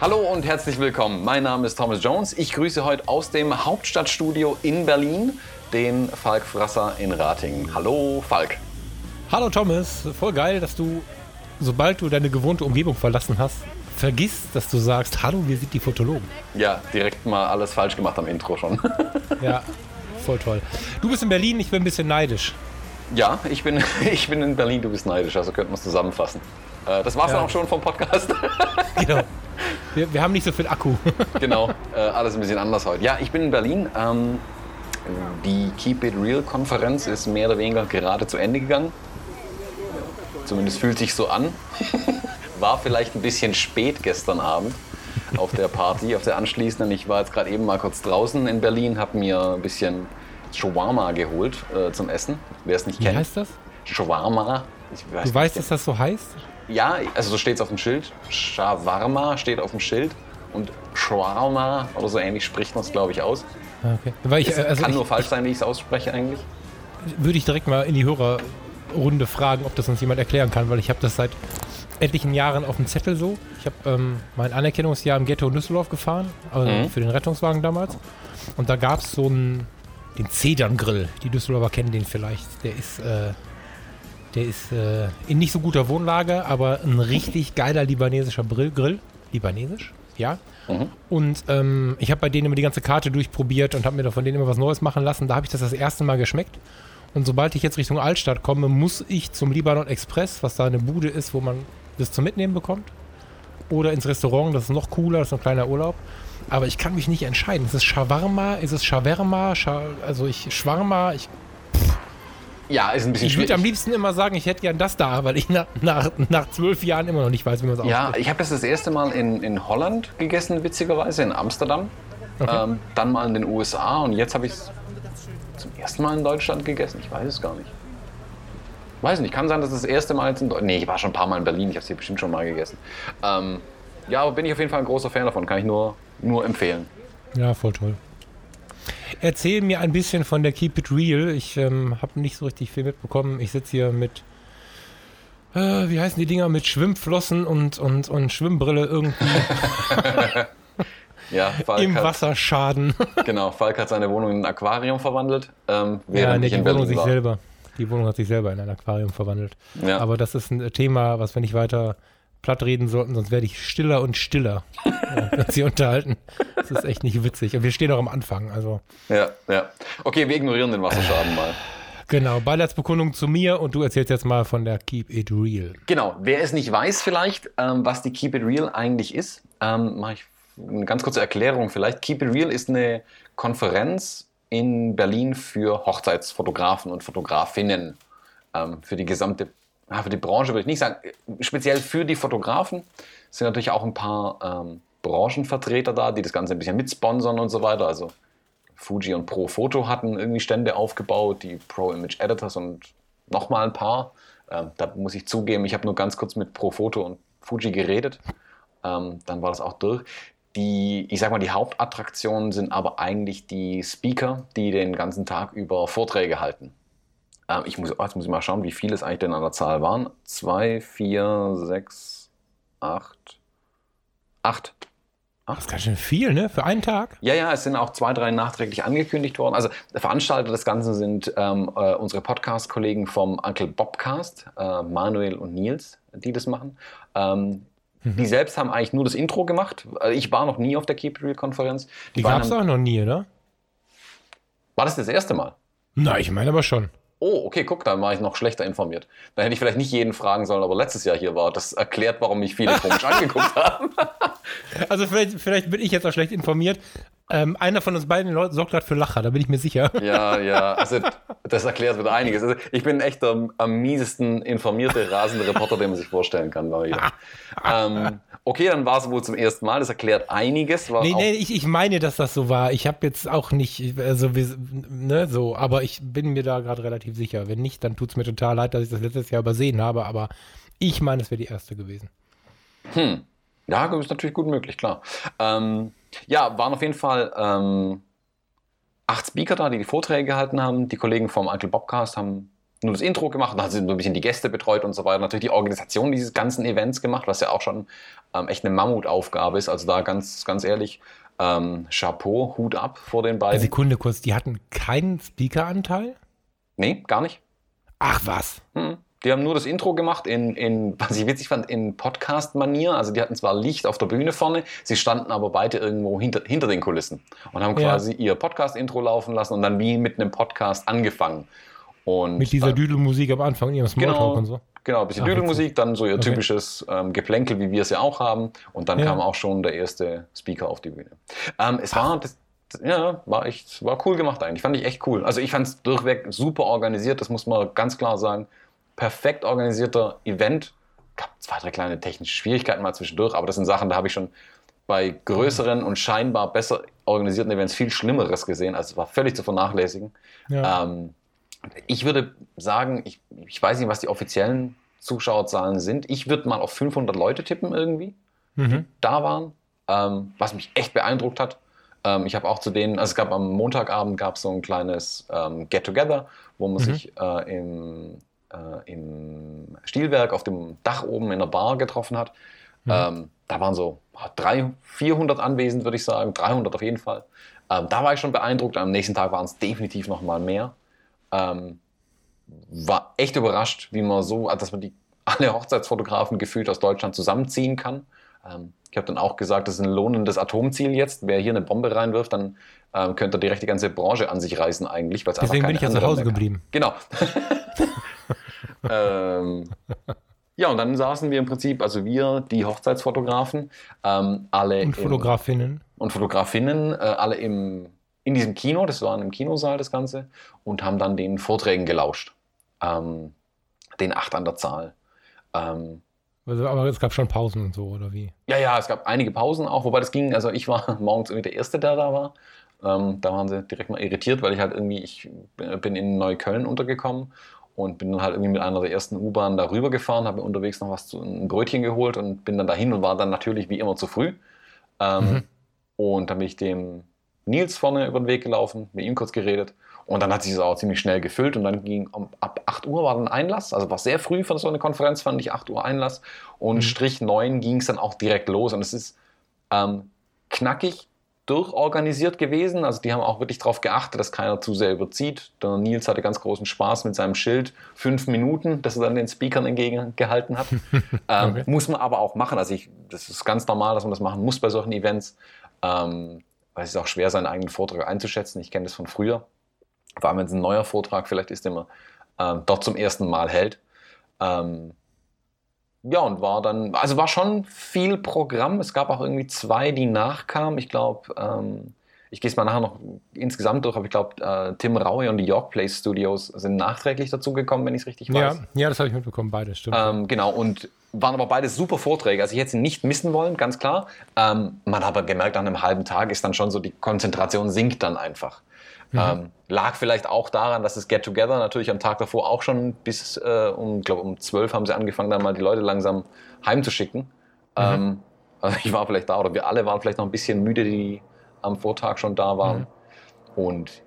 Hallo und herzlich willkommen. Mein Name ist Thomas Jones. Ich grüße heute aus dem Hauptstadtstudio in Berlin den Falk Frasser in Ratingen. Hallo Falk. Hallo Thomas, voll geil, dass du, sobald du deine gewohnte Umgebung verlassen hast, vergisst, dass du sagst, hallo, wir sind die Fotologen. Ja, direkt mal alles falsch gemacht am Intro schon. ja, voll toll. Du bist in Berlin, ich bin ein bisschen neidisch. Ja, ich bin, ich bin in Berlin, du bist neidisch, also könnten wir es zusammenfassen. Äh, das war's ja. dann auch schon vom Podcast. genau. Wir, wir, haben nicht so viel Akku. genau, äh, alles ein bisschen anders heute. Ja, ich bin in Berlin. Ähm, die Keep It Real Konferenz ist mehr oder weniger gerade zu Ende gegangen. Zumindest fühlt sich so an. War vielleicht ein bisschen spät gestern Abend auf der Party, auf der anschließenden. Ich war jetzt gerade eben mal kurz draußen in Berlin, habe mir ein bisschen Shawarma geholt äh, zum Essen. Wer es nicht Wie kennt. Wie heißt das? Shawarma. Weiß du weißt, dass das so heißt? Ja, also so steht es auf dem Schild. Shawarma steht auf dem Schild. Und Shawarma oder so ähnlich spricht man es, glaube ich, aus. Ah, okay. Weil ich, also kann ich, nur falsch sein, wie ich es ausspreche eigentlich. Würde ich direkt mal in die Hörerrunde fragen, ob das uns jemand erklären kann, weil ich habe das seit etlichen Jahren auf dem Zettel so. Ich habe ähm, mein Anerkennungsjahr im Ghetto Düsseldorf gefahren, also mhm. für den Rettungswagen damals. Und da gab es so einen, den Zedern-Grill. Die Düsseldorfer kennen den vielleicht. Der ist, äh, der ist äh, in nicht so guter Wohnlage, aber ein richtig geiler libanesischer Grill. Libanesisch? Ja. Mhm. Und ähm, ich habe bei denen immer die ganze Karte durchprobiert und habe mir da von denen immer was Neues machen lassen. Da habe ich das das erste Mal geschmeckt. Und sobald ich jetzt Richtung Altstadt komme, muss ich zum Libanon Express, was da eine Bude ist, wo man das zum Mitnehmen bekommt. Oder ins Restaurant, das ist noch cooler, das ist ein kleiner Urlaub. Aber ich kann mich nicht entscheiden. Ist es Shawarma? Ist es Shawarma? Scha also ich Schwarma, ich ja, ist ein bisschen Ich würde am liebsten immer sagen, ich hätte gern das da, weil ich nach, nach, nach zwölf Jahren immer noch nicht weiß, wie man es ausspricht. Ja, ich habe das das erste Mal in, in Holland gegessen, witzigerweise, in Amsterdam. Okay. Ähm, dann mal in den USA und jetzt habe ich es zum ersten Mal in Deutschland gegessen. Ich weiß es gar nicht. Weiß nicht, kann sein, dass das erste Mal jetzt in Deutschland. Nee, ich war schon ein paar Mal in Berlin, ich habe es hier bestimmt schon mal gegessen. Ähm, ja, aber bin ich auf jeden Fall ein großer Fan davon, kann ich nur, nur empfehlen. Ja, voll toll. Erzähl mir ein bisschen von der Keep It Real. Ich ähm, habe nicht so richtig viel mitbekommen. Ich sitze hier mit, äh, wie heißen die Dinger, mit Schwimmflossen und, und, und Schwimmbrille irgendwie. ja, Falk Im hat, Wasserschaden. genau, Falk hat seine Wohnung in ein Aquarium verwandelt. Ähm, ja, nee, die Wohnung sich selber. Die Wohnung hat sich selber in ein Aquarium verwandelt. Ja. Aber das ist ein Thema, was wir nicht weiter platt reden sollten, sonst werde ich stiller und stiller, wenn sie unterhalten. Das ist echt nicht witzig. Und wir stehen noch am Anfang. Also. Ja, ja. Okay, wir ignorieren den Wasserschaden mal. Genau, Beileidsbekundung zu mir und du erzählst jetzt mal von der Keep It Real. Genau, wer es nicht weiß vielleicht, ähm, was die Keep It Real eigentlich ist, ähm, mache ich eine ganz kurze Erklärung vielleicht. Keep It Real ist eine Konferenz in Berlin für Hochzeitsfotografen und Fotografinnen, ähm, für die gesamte für die Branche würde ich nicht sagen, speziell für die Fotografen sind natürlich auch ein paar ähm, Branchenvertreter da, die das Ganze ein bisschen mitsponsern und so weiter. Also Fuji und Pro Photo hatten irgendwie Stände aufgebaut, die Pro Image Editors und nochmal ein paar. Ähm, da muss ich zugeben, ich habe nur ganz kurz mit Pro Photo und Fuji geredet. Ähm, dann war das auch durch. Die, ich sag mal, die Hauptattraktionen sind aber eigentlich die Speaker, die den ganzen Tag über Vorträge halten. Ähm, ich muss, oh, jetzt muss ich mal schauen, wie viele es eigentlich denn an der Zahl waren. Zwei, vier, sechs, acht, acht. Ach, das ist ganz schön viel, ne? Für einen Tag? Ja, ja, es sind auch zwei, drei nachträglich angekündigt worden. Also der Veranstalter des Ganzen sind ähm, äh, unsere Podcast-Kollegen vom Uncle Bobcast, äh, Manuel und Nils, die das machen. Ähm, mhm. Die selbst haben eigentlich nur das Intro gemacht. Also ich war noch nie auf der Keep Real-Konferenz. Die, die gab es auch noch nie, oder? War das das erste Mal? Na, ich meine aber schon oh, okay, guck, da war ich noch schlechter informiert. Dann hätte ich vielleicht nicht jeden fragen sollen, aber letztes Jahr hier war. Das erklärt, warum mich viele komisch angeguckt haben. Also vielleicht, vielleicht bin ich jetzt auch schlecht informiert. Ähm, einer von uns beiden Leuten sorgt gerade für Lacher, da bin ich mir sicher. Ja, ja, also das erklärt wieder einiges. Also ich bin echt der am miesesten informierte, rasende Reporter, den man sich vorstellen kann. ähm, okay, dann war es wohl zum ersten Mal, das erklärt einiges. War nee, nee, ich, ich meine, dass das so war. Ich habe jetzt auch nicht, also ne, so, aber ich bin mir da gerade relativ sicher. Wenn nicht, dann tut es mir total leid, dass ich das letztes Jahr übersehen habe, aber ich meine, es wäre die erste gewesen. Hm. Ja, ist natürlich gut möglich, klar. Ähm, Ja, waren auf jeden Fall ähm, acht Speaker da, die die Vorträge gehalten haben. Die Kollegen vom Uncle Bobcast haben nur das Intro gemacht, dann hat sie so ein bisschen die Gäste betreut und so weiter. Natürlich die Organisation dieses ganzen Events gemacht, was ja auch schon ähm, echt eine Mammutaufgabe ist. Also da ganz, ganz ehrlich, ähm, Chapeau, Hut ab vor den beiden. Sekunde kurz, die hatten keinen Speaker-Anteil? Nee, gar nicht. Ach was. Hm. Die haben nur das Intro gemacht in, in was ich witzig fand, in Podcast-Manier. Also die hatten zwar Licht auf der Bühne vorne, sie standen aber beide irgendwo hinter, hinter den Kulissen und haben quasi ja. ihr Podcast-Intro laufen lassen und dann wie mit einem Podcast angefangen. Und Mit dieser Düdelmusik am Anfang, ihrem Smalltalk genau, und so. Genau, ein bisschen Düdelmusik, dann so ihr okay. typisches ähm, Geplänkel, wie wir es ja auch haben. Und dann ja. kam auch schon der erste Speaker auf die Bühne. Ähm, es war, das, ja, war echt, war cool gemacht eigentlich. Fand ich echt cool. Also ich fand es durchweg super organisiert, das muss man ganz klar sagen. Perfekt organisierter Event. Gab zwei, drei kleine technische Schwierigkeiten mal zwischendurch, aber das sind Sachen, da habe ich schon bei größeren und scheinbar besser organisierten Events viel Schlimmeres gesehen. Also es war völlig zu vernachlässigen. Ja. Ähm, ich würde sagen, ich, ich weiß nicht, was die offiziellen Zuschauerzahlen sind. Ich würde mal auf 500 Leute tippen irgendwie, mhm. die da waren, ähm, was mich echt beeindruckt hat. Ähm, ich habe auch zu denen, also es gab am Montagabend gab so ein kleines ähm, Get-Together, wo man mhm. sich äh, im, äh, im Stilwerk auf dem Dach oben in der Bar getroffen hat. Mhm. Ähm, da waren so 300, 400 anwesend, würde ich sagen, 300 auf jeden Fall. Ähm, da war ich schon beeindruckt. Am nächsten Tag waren es definitiv noch mal mehr. Ähm, war echt überrascht, wie man so, dass man die alle Hochzeitsfotografen gefühlt aus Deutschland zusammenziehen kann. Ähm, ich habe dann auch gesagt, das ist ein lohnendes Atomziel jetzt. Wer hier eine Bombe reinwirft, dann ähm, könnte er direkt die ganze Branche an sich reißen eigentlich. Deswegen bin ich ja zu Hause geblieben. Genau. ähm, ja, und dann saßen wir im Prinzip, also wir, die Hochzeitsfotografen, ähm, alle. Und Fotografinnen. Im, und Fotografinnen, äh, alle im in diesem Kino, das war einem Kinosaal das Ganze, und haben dann den Vorträgen gelauscht. Ähm, den acht an der Zahl. Ähm, also, aber es gab schon Pausen und so, oder wie? Ja, ja, es gab einige Pausen auch, wobei das ging, also ich war morgens irgendwie der Erste, der da war. Ähm, da waren sie direkt mal irritiert, weil ich halt irgendwie, ich bin in Neukölln untergekommen und bin dann halt irgendwie mit einer der ersten U-Bahnen darüber gefahren, habe unterwegs noch was zu, ein Brötchen geholt und bin dann dahin und war dann natürlich wie immer zu früh. Ähm, mhm. Und dann bin ich dem Nils vorne über den Weg gelaufen, mit ihm kurz geredet. Und dann hat sich das auch ziemlich schnell gefüllt und dann ging um, ab 8 Uhr war dann Einlass, also war sehr früh für so eine Konferenz, fand ich 8 Uhr Einlass. Und mhm. Strich 9 ging es dann auch direkt los und es ist ähm, knackig durchorganisiert gewesen. Also die haben auch wirklich darauf geachtet, dass keiner zu sehr überzieht. Der Nils hatte ganz großen Spaß mit seinem Schild, fünf Minuten, das er dann den Speakern entgegengehalten hat. ähm, okay. Muss man aber auch machen. Also ich, das ist ganz normal, dass man das machen muss bei solchen Events. Ähm, weil es ist auch schwer, seinen eigenen Vortrag einzuschätzen. Ich kenne das von früher. Vor allem, wenn es ein neuer Vortrag vielleicht ist, den man ähm, dort zum ersten Mal hält. Ähm, ja, und war dann, also war schon viel Programm. Es gab auch irgendwie zwei, die nachkamen. Ich glaube, ähm, ich gehe es mal nachher noch insgesamt durch, aber ich glaube, äh, Tim Raue und die York Place Studios sind nachträglich dazugekommen, wenn ich es richtig weiß. Ja, ja das habe ich mitbekommen, beide, stimmt. Ähm, genau, und waren aber beide super Vorträge. Also ich hätte sie nicht missen wollen, ganz klar. Ähm, man hat aber gemerkt, nach einem halben Tag ist dann schon so, die Konzentration sinkt dann einfach. Mhm. Ähm, lag vielleicht auch daran, dass das Get Together natürlich am Tag davor auch schon bis äh, um, glaube um 12 haben sie angefangen, dann mal die Leute langsam heimzuschicken. Mhm. Ähm, also ich war vielleicht da oder wir alle waren vielleicht noch ein bisschen müde, die am Vortag schon da waren. Mhm. Und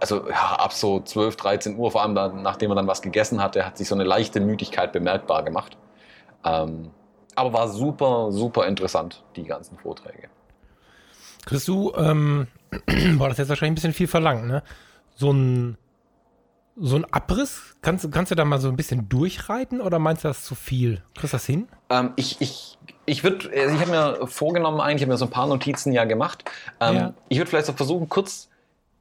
also ja, ab so 12, 13 Uhr, vor allem dann, nachdem er dann was gegessen hatte, hat sich so eine leichte Müdigkeit bemerkbar gemacht. Ähm, aber war super, super interessant, die ganzen Vorträge. Kriegst du, ähm, war das jetzt wahrscheinlich ein bisschen viel verlangt, ne? So ein, so ein Abriss? Kannst, kannst du da mal so ein bisschen durchreiten oder meinst du das zu viel? Kriegst du das hin? Ähm, ich ich, ich würde, also ich habe mir vorgenommen, eigentlich, ich habe mir so ein paar Notizen ja gemacht. Ähm, ja. Ich würde vielleicht so versuchen, kurz,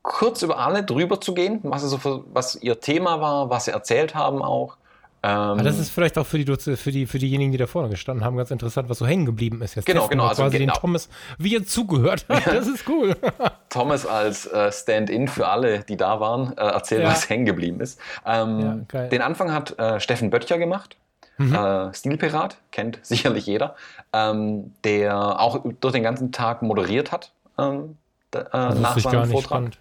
kurz über alle drüber zu gehen, was, so, was ihr Thema war, was sie erzählt haben auch. Ähm, das ist vielleicht auch für, die, für, die, für diejenigen, die da vorne gestanden haben, ganz interessant, was so hängen geblieben ist. Jetzt genau, genau. Also quasi genau. den Thomas, wie er zugehört hat. Das ist cool. Thomas als äh, Stand-in für alle, die da waren, äh, erzählt, ja. was hängen geblieben ist. Ähm, ja, den Anfang hat äh, Steffen Böttcher gemacht. Mhm. Äh, Stilpirat, kennt sicherlich jeder, ähm, der auch durch den ganzen Tag moderiert hat ähm, äh, nach seinem Vortrag.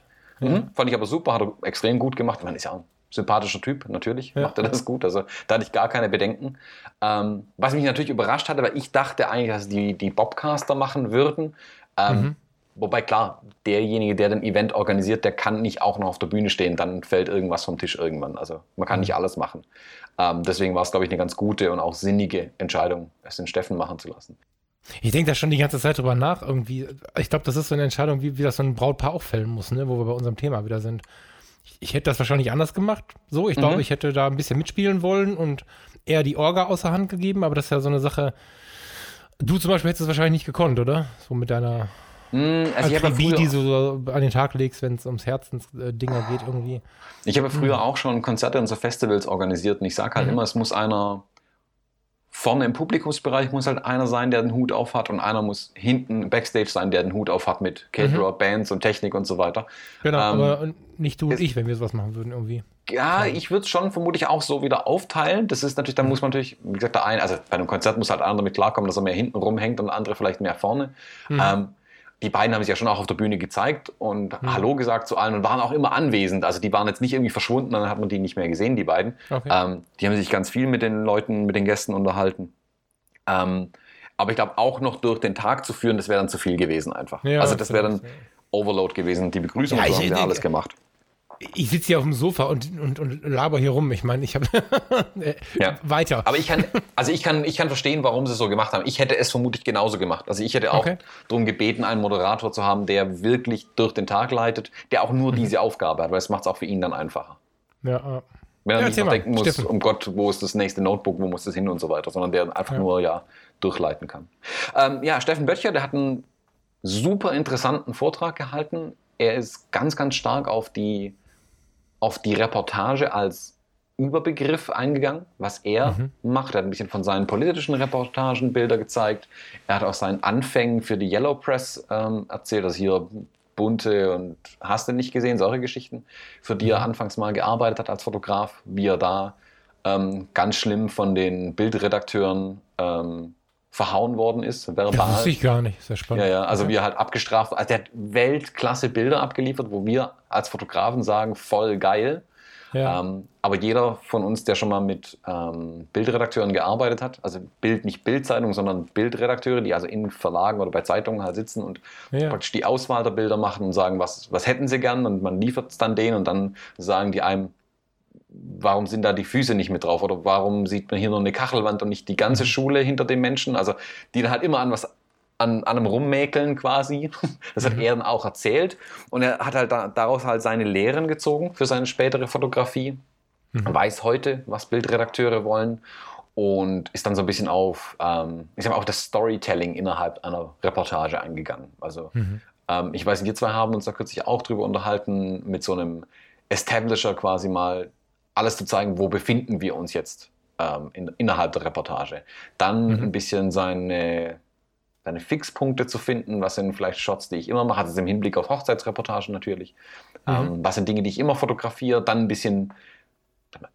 Mhm. Fand ich aber super, hat er extrem gut gemacht. Man ist ja ein sympathischer Typ, natürlich, ja. macht er das gut. Also da hatte ich gar keine Bedenken. Ähm, was mich natürlich überrascht hatte, weil ich dachte eigentlich, dass die, die Bobcaster machen würden. Ähm, mhm. Wobei klar, derjenige, der den Event organisiert, der kann nicht auch noch auf der Bühne stehen, dann fällt irgendwas vom Tisch irgendwann. Also man kann mhm. nicht alles machen. Ähm, deswegen war es, glaube ich, eine ganz gute und auch sinnige Entscheidung, es den Steffen machen zu lassen. Ich denke da schon die ganze Zeit drüber nach. Irgendwie, ich glaube, das ist so eine Entscheidung, wie, wie das so ein Brautpaar auch fällen muss, ne? wo wir bei unserem Thema wieder sind. Ich, hätte das wahrscheinlich anders gemacht. So, ich glaube, mhm. ich hätte da ein bisschen mitspielen wollen und eher die Orga außer Hand gegeben, aber das ist ja so eine Sache. Du zum Beispiel hättest es wahrscheinlich nicht gekonnt, oder? So mit deiner Mm, also Akribie, die du so an den Tag legst, wenn es ums Herzensdinger geht irgendwie. Ich habe früher auch schon Konzerte und so Festivals organisiert und ich sage halt mhm. immer, es muss einer vorne im Publikumsbereich muss halt einer sein, der den Hut auf hat und einer muss hinten Backstage sein, der den Hut auf hat mit Caterer, mhm. Bands und Technik und so weiter. Genau, ähm, aber nicht du und ich, wenn wir sowas machen würden irgendwie. Ja, ich würde es schon vermutlich auch so wieder aufteilen. Das ist natürlich, da mhm. muss man natürlich, wie gesagt, der eine, also bei einem Konzert muss halt einer damit klarkommen, dass er mehr hinten rumhängt und der andere vielleicht mehr vorne. Mhm. Ähm, die beiden haben sich ja schon auch auf der Bühne gezeigt und mhm. Hallo gesagt zu allen und waren auch immer anwesend. Also die waren jetzt nicht irgendwie verschwunden, dann hat man die nicht mehr gesehen, die beiden. Okay. Ähm, die haben sich ganz viel mit den Leuten, mit den Gästen unterhalten. Ähm, aber ich glaube, auch noch durch den Tag zu führen, das wäre dann zu viel gewesen einfach. Ja, also das wäre dann Overload gewesen. Die Begrüßung ja, so haben sie alles gemacht ich sitze hier auf dem Sofa und, und, und laber hier rum. Ich meine, ich habe ja. weiter. Aber ich kann, also ich kann, ich kann verstehen, warum sie es so gemacht haben. Ich hätte es vermutlich genauso gemacht. Also ich hätte auch okay. darum gebeten, einen Moderator zu haben, der wirklich durch den Tag leitet, der auch nur mhm. diese Aufgabe hat, weil es macht es auch für ihn dann einfacher. Ja. Wenn er ja, nicht noch denken muss, Steffen. um Gott, wo ist das nächste Notebook, wo muss das hin und so weiter, sondern der einfach ja. nur ja durchleiten kann. Ähm, ja, Steffen Böttcher, der hat einen super interessanten Vortrag gehalten. Er ist ganz, ganz stark auf die auf die Reportage als Überbegriff eingegangen, was er mhm. macht. Er hat ein bisschen von seinen politischen Reportagen Bilder gezeigt. Er hat aus seinen Anfängen für die Yellow Press ähm, erzählt, dass hier bunte und hast du nicht gesehen, solche Geschichten, für die mhm. er anfangs mal gearbeitet hat als Fotograf, wie er da ähm, ganz schlimm von den Bildredakteuren ähm, verhauen worden ist, verbal. Das wusste ich gar nicht, sehr spannend. Ja, ja, also wie er halt abgestraft, also der hat Weltklasse Bilder abgeliefert, wo wir als Fotografen sagen, voll geil. Ja. Ähm, aber jeder von uns, der schon mal mit ähm, Bildredakteuren gearbeitet hat, also Bild, nicht Bildzeitung, sondern Bildredakteure, die also in Verlagen oder bei Zeitungen halt sitzen und ja. praktisch die Auswahl der Bilder machen und sagen, was, was hätten sie gern und man liefert es dann denen und dann sagen die einem, warum sind da die Füße nicht mit drauf oder warum sieht man hier nur eine Kachelwand und nicht die ganze mhm. Schule hinter dem Menschen? Also die dann halt immer an was an, an einem Rummäkeln quasi. Das hat mhm. er dann auch erzählt. Und er hat halt da, daraus halt seine Lehren gezogen für seine spätere Fotografie. Mhm. Weiß heute, was Bildredakteure wollen. Und ist dann so ein bisschen auf, ähm, ich sag mal, auf das Storytelling innerhalb einer Reportage eingegangen. Also mhm. ähm, ich weiß, wir zwei haben uns da kürzlich auch drüber unterhalten, mit so einem Establisher quasi mal alles zu zeigen, wo befinden wir uns jetzt ähm, in, innerhalb der Reportage. Dann mhm. ein bisschen seine, seine Fixpunkte zu finden, was sind vielleicht Shots, die ich immer mache, das ist im Hinblick auf Hochzeitsreportagen natürlich. Mhm. Ähm, was sind Dinge, die ich immer fotografiere, dann ein bisschen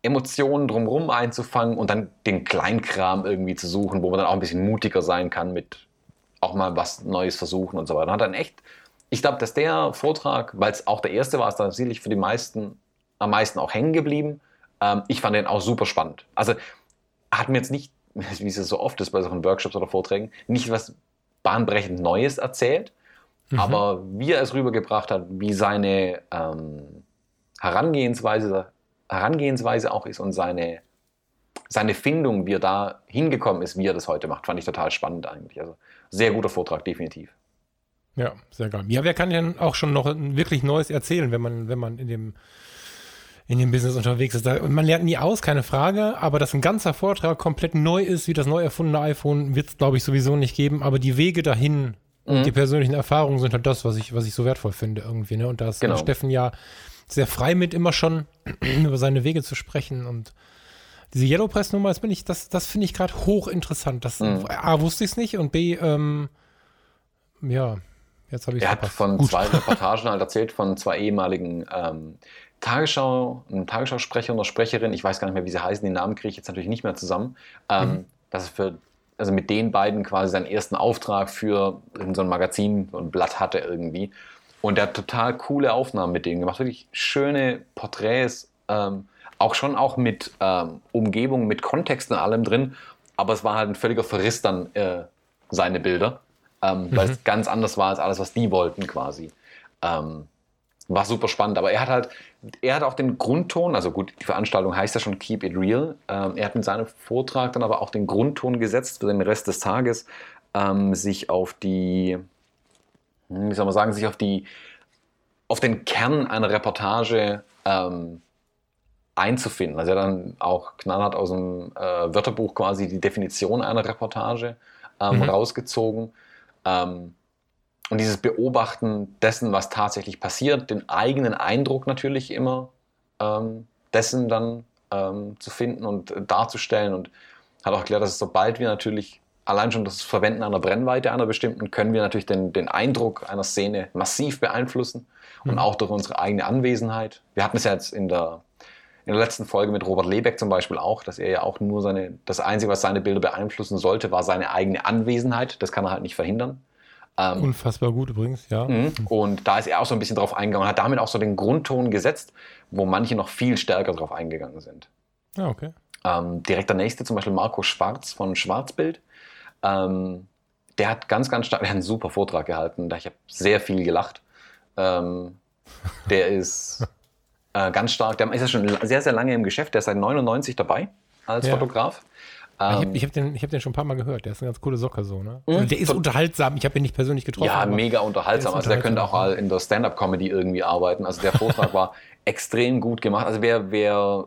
Emotionen drumherum einzufangen und dann den Kleinkram irgendwie zu suchen, wo man dann auch ein bisschen mutiger sein kann mit auch mal was Neues versuchen und so weiter. Hat dann echt, ich glaube, dass der Vortrag, weil es auch der erste war, ist tatsächlich für die meisten am meisten auch hängen geblieben. Ähm, ich fand den auch super spannend. Also hat mir jetzt nicht, wie es so oft ist bei solchen Workshops oder Vorträgen, nicht was bahnbrechend Neues erzählt, mhm. aber wie er es rübergebracht hat, wie seine ähm, Herangehensweise, Herangehensweise auch ist und seine, seine Findung, wie er da hingekommen ist, wie er das heute macht, fand ich total spannend eigentlich. Also sehr guter Vortrag, definitiv. Ja, sehr geil. Ja, wer kann denn auch schon noch wirklich Neues erzählen, wenn man, wenn man in dem in dem Business unterwegs ist. Da, man lernt nie aus, keine Frage, aber dass ein ganzer Vortrag komplett neu ist, wie das neu erfundene iPhone, wird es, glaube ich, sowieso nicht geben. Aber die Wege dahin mhm. und die persönlichen Erfahrungen sind halt das, was ich, was ich so wertvoll finde irgendwie. Ne? Und da ist genau. Steffen ja sehr frei mit, immer schon über seine Wege zu sprechen und diese Yellow Press Nummer, das, das, das finde ich gerade hochinteressant. Das, mhm. A, wusste ich es nicht und B, ähm, ja, jetzt habe ich es Er hat von Gut. zwei Reportagen halt erzählt, von zwei ehemaligen ähm, Tagesschau, ein Tagesschausprecher oder Sprecherin, ich weiß gar nicht mehr, wie sie heißen, den Namen kriege ich jetzt natürlich nicht mehr zusammen, ähm, mhm. dass für, also mit den beiden quasi seinen ersten Auftrag für so ein Magazin, so ein Blatt hatte irgendwie. Und der hat total coole Aufnahmen mit denen gemacht, wirklich schöne Porträts, ähm, auch schon auch mit ähm, Umgebung, mit Kontext und allem drin, aber es war halt ein völliger Verriss dann äh, seine Bilder. ähm, mhm. weil es ganz anders war als alles, was die wollten quasi. Ähm, war super spannend, aber er hat halt, er hat auch den Grundton, also gut, die Veranstaltung heißt ja schon Keep It Real. Ähm, er hat in seinem Vortrag dann aber auch den Grundton gesetzt für den Rest des Tages, ähm, sich auf die, hm, wie soll man sagen, sich auf die, auf den Kern einer Reportage ähm, einzufinden. Also er hat dann auch knallhart aus dem äh, Wörterbuch quasi die Definition einer Reportage ähm, mhm. rausgezogen. Ähm, und dieses Beobachten dessen, was tatsächlich passiert, den eigenen Eindruck natürlich immer ähm, dessen dann ähm, zu finden und darzustellen und hat auch erklärt, dass sobald wir natürlich allein schon das Verwenden einer Brennweite einer bestimmten, können wir natürlich den, den Eindruck einer Szene massiv beeinflussen und mhm. auch durch unsere eigene Anwesenheit. Wir hatten es ja jetzt in der, in der letzten Folge mit Robert Lebeck zum Beispiel auch, dass er ja auch nur seine, das Einzige, was seine Bilder beeinflussen sollte, war seine eigene Anwesenheit. Das kann er halt nicht verhindern. Ähm, Unfassbar gut übrigens, ja. Mhm. Und da ist er auch so ein bisschen drauf eingegangen und hat damit auch so den Grundton gesetzt, wo manche noch viel stärker drauf eingegangen sind. Ja, okay. Ähm, direkt der nächste, zum Beispiel Marco Schwarz von Schwarzbild. Ähm, der hat ganz, ganz stark, der hat einen super Vortrag gehalten. Da ich habe sehr viel gelacht. Ähm, der ist äh, ganz stark, der ist ja schon sehr, sehr lange im Geschäft. Der ist seit 99 dabei als ja. Fotograf. Ähm, ich habe hab den, hab den schon ein paar Mal gehört. Der ist eine ganz coole Socke so. Ne? Mhm. Der ist unterhaltsam. Ich habe ihn nicht persönlich getroffen. Ja, mega unterhaltsam. Der also der könnte auch mal in der Stand-up-Comedy irgendwie arbeiten. Also der Vortrag war extrem gut gemacht. Also wer, wer,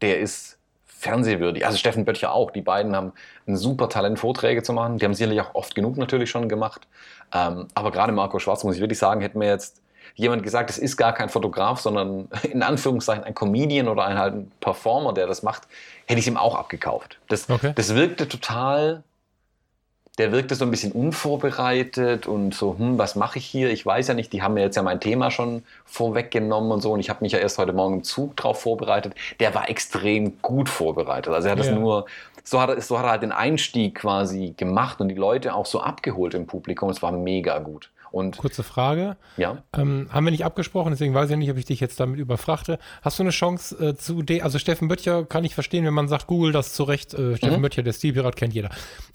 der ist fernsehwürdig. Also Steffen Böttcher auch. Die beiden haben ein super Talent, Vorträge zu machen. Die haben sicherlich auch oft genug natürlich schon gemacht. Ähm, aber gerade Marco Schwarz, muss ich wirklich sagen, hätte mir jetzt jemand gesagt, es ist gar kein Fotograf, sondern in Anführungszeichen ein Comedian oder ein, halt ein Performer, der das macht, hätte ich es ihm auch abgekauft. Das, okay. das wirkte total, der wirkte so ein bisschen unvorbereitet und so, hm, was mache ich hier? Ich weiß ja nicht, die haben mir jetzt ja mein Thema schon vorweggenommen und so und ich habe mich ja erst heute Morgen im Zug drauf vorbereitet. Der war extrem gut vorbereitet. Also er hat es ja. nur, so hat, er, so hat er halt den Einstieg quasi gemacht und die Leute auch so abgeholt im Publikum. Es war mega gut. Und Kurze Frage. Ja. Ähm, haben wir nicht abgesprochen, deswegen weiß ich nicht, ob ich dich jetzt damit überfrachte. Hast du eine Chance äh, zu de also Steffen Böttcher kann ich verstehen, wenn man sagt, Google das zurecht. Äh, Steffen mhm. Böttcher, der Stilpirat kennt jeder.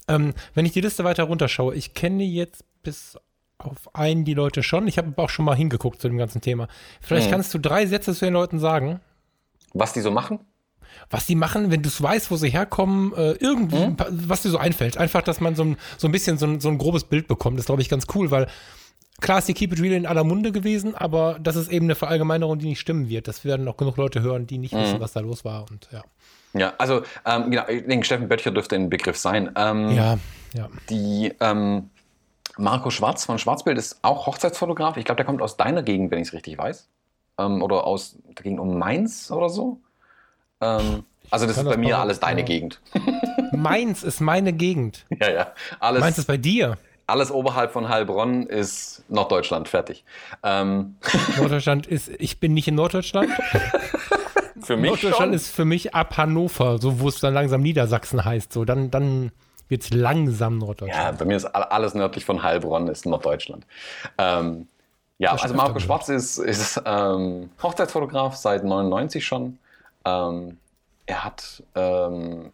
Ähm, wenn ich die Liste weiter runterschaue, ich kenne jetzt bis auf einen die Leute schon. Ich habe auch schon mal hingeguckt zu dem ganzen Thema. Vielleicht mhm. kannst du drei Sätze zu den Leuten sagen. Was die so machen? was die machen, wenn du es weißt, wo sie herkommen, äh, irgendwie, mhm. was dir so einfällt. Einfach, dass man so ein, so ein bisschen so ein, so ein grobes Bild bekommt, ist, glaube ich, ganz cool, weil klar ist die Keep It Real in aller Munde gewesen, aber das ist eben eine Verallgemeinerung, die nicht stimmen wird. Das werden noch genug Leute hören, die nicht mhm. wissen, was da los war. Und ja. Ja, also ähm, genau, ich denke, Steffen Böttcher dürfte ein Begriff sein. Ähm, ja, ja. Die ähm, Marco Schwarz von Schwarzbild ist auch Hochzeitsfotograf. Ich glaube, der kommt aus deiner Gegend, wenn ich es richtig weiß. Ähm, oder aus der Gegend um Mainz oder so. Ähm, also das ist bei mir alles deine ja. Gegend. Mainz ist meine Gegend. Ja, ja. Alles, Mainz ist bei dir alles oberhalb von Heilbronn ist Norddeutschland, fertig. Ähm. Norddeutschland ist, ich bin nicht in Norddeutschland. für mich Norddeutschland schon. ist für mich ab Hannover, so wo es dann langsam Niedersachsen heißt. So, dann, dann wird es langsam Norddeutschland. Ja, bei mir ist alles nördlich von Heilbronn ist Norddeutschland. Ähm, ja, also Marco Schwarz ist, ist ähm, Hochzeitsfotograf seit 99 schon. Ähm, er hat, ähm,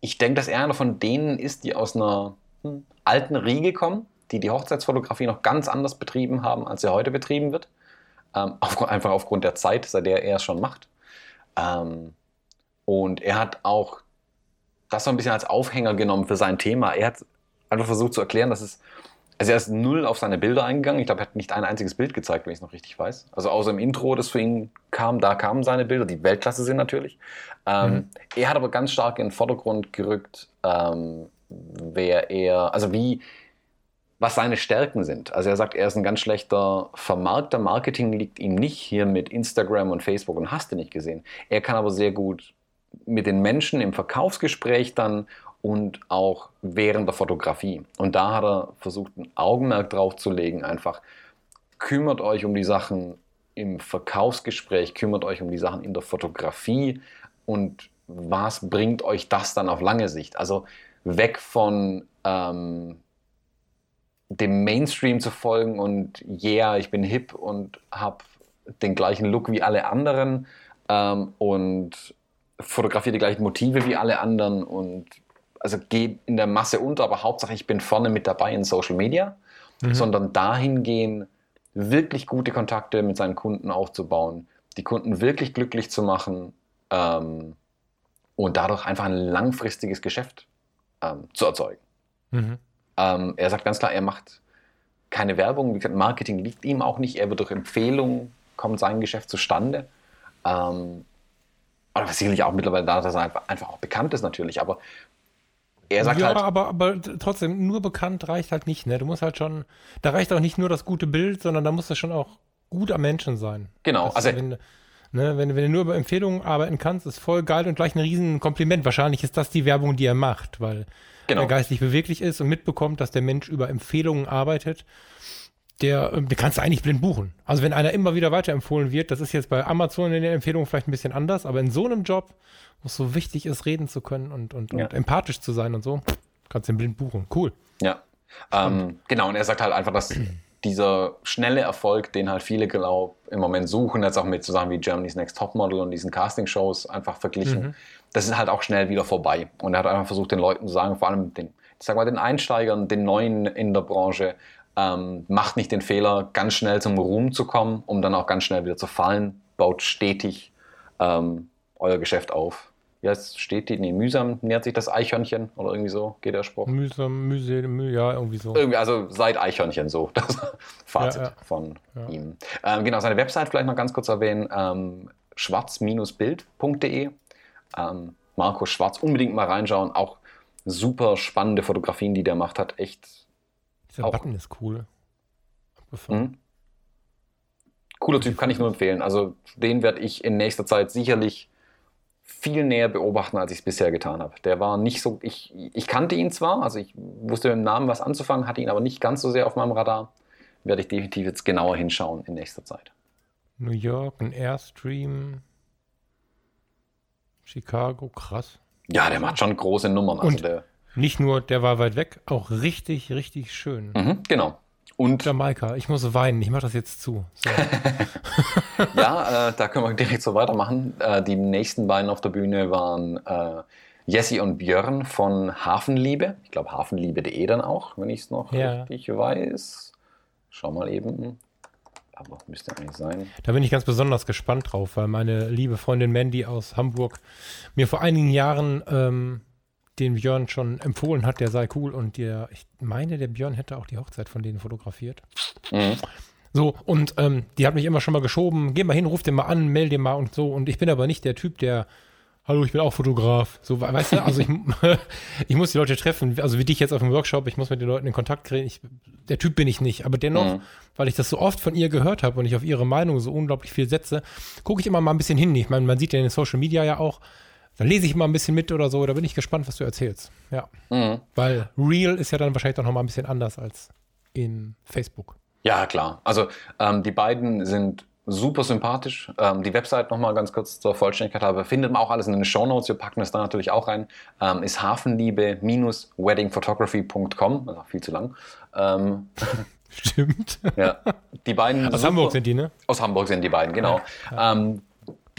ich denke, dass er einer von denen ist, die aus einer hm, alten Riege kommen, die die Hochzeitsfotografie noch ganz anders betrieben haben, als sie heute betrieben wird. Ähm, auf, einfach aufgrund der Zeit, seit der er es schon macht. Ähm, und er hat auch das so ein bisschen als Aufhänger genommen für sein Thema. Er hat einfach versucht zu erklären, dass es. Also er ist null auf seine Bilder eingegangen. Ich glaube, er hat nicht ein einziges Bild gezeigt, wenn ich es noch richtig weiß. Also außer im Intro, das für ihn kam, da kamen seine Bilder, die Weltklasse sind natürlich. Ähm, mhm. Er hat aber ganz stark in den Vordergrund gerückt, ähm, wer er, also wie, was seine Stärken sind. Also er sagt, er ist ein ganz schlechter Vermarkter. Marketing liegt ihm nicht hier mit Instagram und Facebook und hast du nicht gesehen. Er kann aber sehr gut mit den Menschen im Verkaufsgespräch dann und auch während der Fotografie. Und da hat er versucht, ein Augenmerk drauf zu legen, einfach kümmert euch um die Sachen im Verkaufsgespräch, kümmert euch um die Sachen in der Fotografie und was bringt euch das dann auf lange Sicht? Also weg von ähm, dem Mainstream zu folgen und yeah, ich bin hip und habe den gleichen Look wie alle anderen ähm, und fotografiere die gleichen Motive wie alle anderen und also gehe in der Masse unter, aber Hauptsache ich bin vorne mit dabei in Social Media, mhm. sondern dahin gehen, wirklich gute Kontakte mit seinen Kunden aufzubauen, die Kunden wirklich glücklich zu machen ähm, und dadurch einfach ein langfristiges Geschäft ähm, zu erzeugen. Mhm. Ähm, er sagt ganz klar, er macht keine Werbung. Wie gesagt, Marketing liegt ihm auch nicht. Er wird durch Empfehlungen kommt sein Geschäft zustande. Ähm, aber sicherlich auch mittlerweile da, dass er einfach, einfach auch bekannt ist natürlich. Aber er sagt ja, halt. aber, aber trotzdem, nur bekannt reicht halt nicht. Ne? Du musst halt schon, da reicht auch nicht nur das gute Bild, sondern da muss das schon auch gut am Menschen sein. Genau. Also, wenn, ne, wenn, wenn du nur über Empfehlungen arbeiten kannst, ist voll geil und gleich ein riesen Kompliment. Wahrscheinlich ist das die Werbung, die er macht, weil genau. er geistlich beweglich ist und mitbekommt, dass der Mensch über Empfehlungen arbeitet. Der, ähm, der kannst du eigentlich blind buchen. Also wenn einer immer wieder weiterempfohlen wird, das ist jetzt bei Amazon in der Empfehlung vielleicht ein bisschen anders, aber in so einem Job, wo es so wichtig ist, reden zu können und, und, ja. und empathisch zu sein und so, kannst du den blind buchen. Cool. Ja. Ähm, genau, und er sagt halt einfach, dass dieser schnelle Erfolg, den halt viele, glaube im Moment suchen, jetzt auch mit zusammen wie Germany's Next Topmodel und diesen Casting-Shows einfach verglichen, mhm. das ist halt auch schnell wieder vorbei. Und er hat einfach versucht, den Leuten zu sagen, vor allem den, ich sag mal, den Einsteigern, den Neuen in der Branche, ähm, macht nicht den Fehler, ganz schnell zum Ruhm zu kommen, um dann auch ganz schnell wieder zu fallen. Baut stetig ähm, euer Geschäft auf ja, es steht die, nee, mühsam nähert sich das Eichhörnchen oder irgendwie so, geht der Spruch. Mühsam, mühsam, müh, ja, irgendwie so. Irgendwie, also seit Eichhörnchen so, das Fazit ja, ja. von ja. ihm. Ähm, genau, seine Website vielleicht noch ganz kurz erwähnen, ähm, schwarz-bild.de. Ähm, Marco Schwarz, unbedingt mal reinschauen, auch super spannende Fotografien, die der macht, hat echt. Dieser auch, Button ist cool. Mhm. Cooler Typ, kann ich nur empfehlen. Also den werde ich in nächster Zeit sicherlich viel näher beobachten, als ich es bisher getan habe. Der war nicht so, ich, ich kannte ihn zwar, also ich wusste mit dem Namen was anzufangen, hatte ihn aber nicht ganz so sehr auf meinem Radar. Werde ich definitiv jetzt genauer hinschauen in nächster Zeit. New York, ein Airstream, Chicago, krass. Ja, der macht schon große Nummern. Also Und der, nicht nur, der war weit weg, auch richtig, richtig schön. Mhm, genau. Und Jamaika, ich muss weinen, ich mache das jetzt zu. So. ja, äh, da können wir direkt so weitermachen. Äh, die nächsten beiden auf der Bühne waren äh, Jessie und Björn von Hafenliebe. Ich glaube hafenliebe.de dann auch, wenn ich es noch ja. richtig weiß. Schau mal eben. Aber müsste eigentlich sein. Da bin ich ganz besonders gespannt drauf, weil meine liebe Freundin Mandy aus Hamburg mir vor einigen Jahren ähm, den Björn schon empfohlen hat, der sei cool und der, ich meine, der Björn hätte auch die Hochzeit von denen fotografiert. Mhm. So, und ähm, die hat mich immer schon mal geschoben, geh mal hin, ruf den mal an, melde den mal und so. Und ich bin aber nicht der Typ, der, hallo, ich bin auch Fotograf. So, weißt du, also ich, ich muss die Leute treffen, also wie dich jetzt auf dem Workshop, ich muss mit den Leuten in Kontakt kriegen. Ich, der Typ bin ich nicht. Aber dennoch, mhm. weil ich das so oft von ihr gehört habe und ich auf ihre Meinung so unglaublich viel setze, gucke ich immer mal ein bisschen hin. Ich meine, man sieht ja in den Social Media ja auch, da lese ich mal ein bisschen mit oder so. Da bin ich gespannt, was du erzählst. Ja. Mhm. Weil Real ist ja dann wahrscheinlich auch noch mal ein bisschen anders als in Facebook. Ja, klar. Also ähm, die beiden sind super sympathisch. Ähm, die Website nochmal ganz kurz zur Vollständigkeit habe, findet man auch alles in den Show Notes. Wir packen es da natürlich auch rein. Ähm, ist hafenliebe-weddingphotography.com. Also viel zu lang. Ähm, Stimmt. ja. Die beiden. Aus super, Hamburg sind die, ne? Aus Hamburg sind die beiden, genau. Ja, ja. Ähm,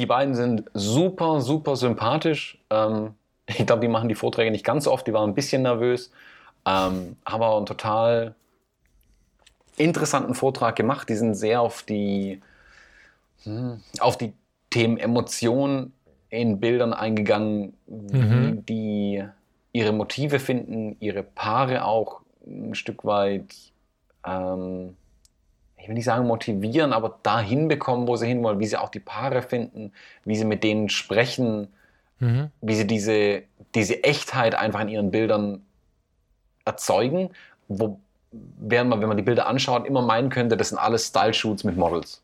die beiden sind super, super sympathisch. Ähm, ich glaube, die machen die Vorträge nicht ganz so oft, die waren ein bisschen nervös, ähm, haben aber einen total interessanten Vortrag gemacht. Die sind sehr auf die, hm, auf die Themen Emotionen in Bildern eingegangen, mhm. die ihre Motive finden, ihre Paare auch ein Stück weit ähm, ich will nicht sagen motivieren, aber dahin bekommen, wo sie hinwollen, wie sie auch die Paare finden, wie sie mit denen sprechen, mhm. wie sie diese, diese Echtheit einfach in ihren Bildern erzeugen, wo, während man, wenn man die Bilder anschaut, immer meinen könnte, das sind alles Style-Shoots mit Models.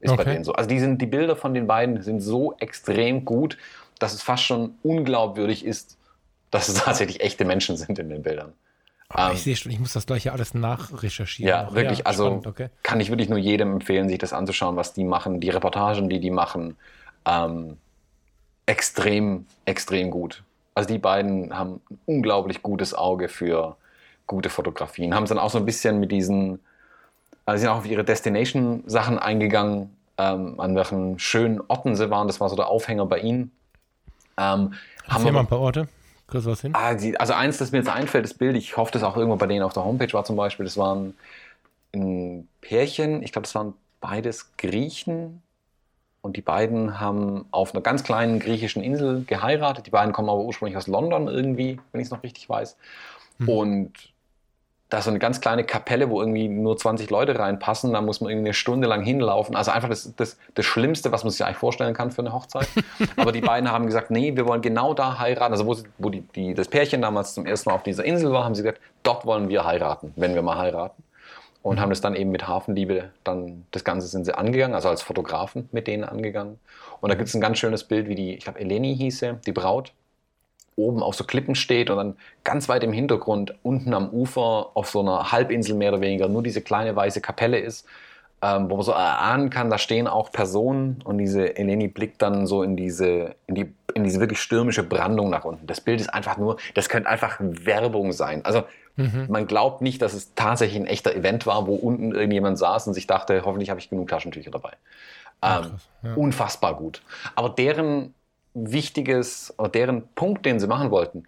Ist okay. bei denen so. Also die, sind, die Bilder von den beiden sind so extrem gut, dass es fast schon unglaubwürdig ist, dass es tatsächlich echte Menschen sind in den Bildern. Oh, ich sehe schon, ich muss das gleiche alles nachrecherchieren. Ja, noch. wirklich. Ja, also spannend, okay. kann ich wirklich nur jedem empfehlen, sich das anzuschauen, was die machen. Die Reportagen, die die machen, ähm, extrem, extrem gut. Also die beiden haben ein unglaublich gutes Auge für gute Fotografien. Haben es dann auch so ein bisschen mit diesen, also sind auch auf ihre Destination-Sachen eingegangen, ähm, an welchen schönen Orten sie waren. Das war so der Aufhänger bei ihnen. Ähm, haben wir mal ein paar Orte. Kriegst du was hin? Ah, die, also eins, das mir jetzt einfällt, das Bild, ich hoffe, das auch irgendwo bei denen auf der Homepage war zum Beispiel, das waren ein Pärchen, ich glaube, das waren beides Griechen und die beiden haben auf einer ganz kleinen griechischen Insel geheiratet. Die beiden kommen aber ursprünglich aus London irgendwie, wenn ich es noch richtig weiß. Mhm. Und da ist so eine ganz kleine Kapelle, wo irgendwie nur 20 Leute reinpassen. Da muss man irgendwie eine Stunde lang hinlaufen. Also einfach das, das, das Schlimmste, was man sich eigentlich vorstellen kann für eine Hochzeit. Aber die beiden haben gesagt, nee, wir wollen genau da heiraten. Also wo, sie, wo die, die, das Pärchen damals zum ersten Mal auf dieser Insel war, haben sie gesagt, dort wollen wir heiraten, wenn wir mal heiraten. Und mhm. haben das dann eben mit Hafenliebe, dann das Ganze sind sie angegangen, also als Fotografen mit denen angegangen. Und da gibt es ein ganz schönes Bild, wie die, ich glaube Eleni hieße, die Braut, oben auf so Klippen steht und dann ganz weit im Hintergrund unten am Ufer auf so einer Halbinsel mehr oder weniger nur diese kleine weiße Kapelle ist, ähm, wo man so erahnen kann, da stehen auch Personen und diese Eleni blickt dann so in diese, in die, in diese wirklich stürmische Brandung nach unten. Das Bild ist einfach nur, das könnte einfach Werbung sein. Also mhm. man glaubt nicht, dass es tatsächlich ein echter Event war, wo unten irgendjemand saß und sich dachte, hoffentlich habe ich genug Taschentücher dabei. Ähm, Ach, ja. Unfassbar gut. Aber deren wichtiges, deren Punkt, den sie machen wollten,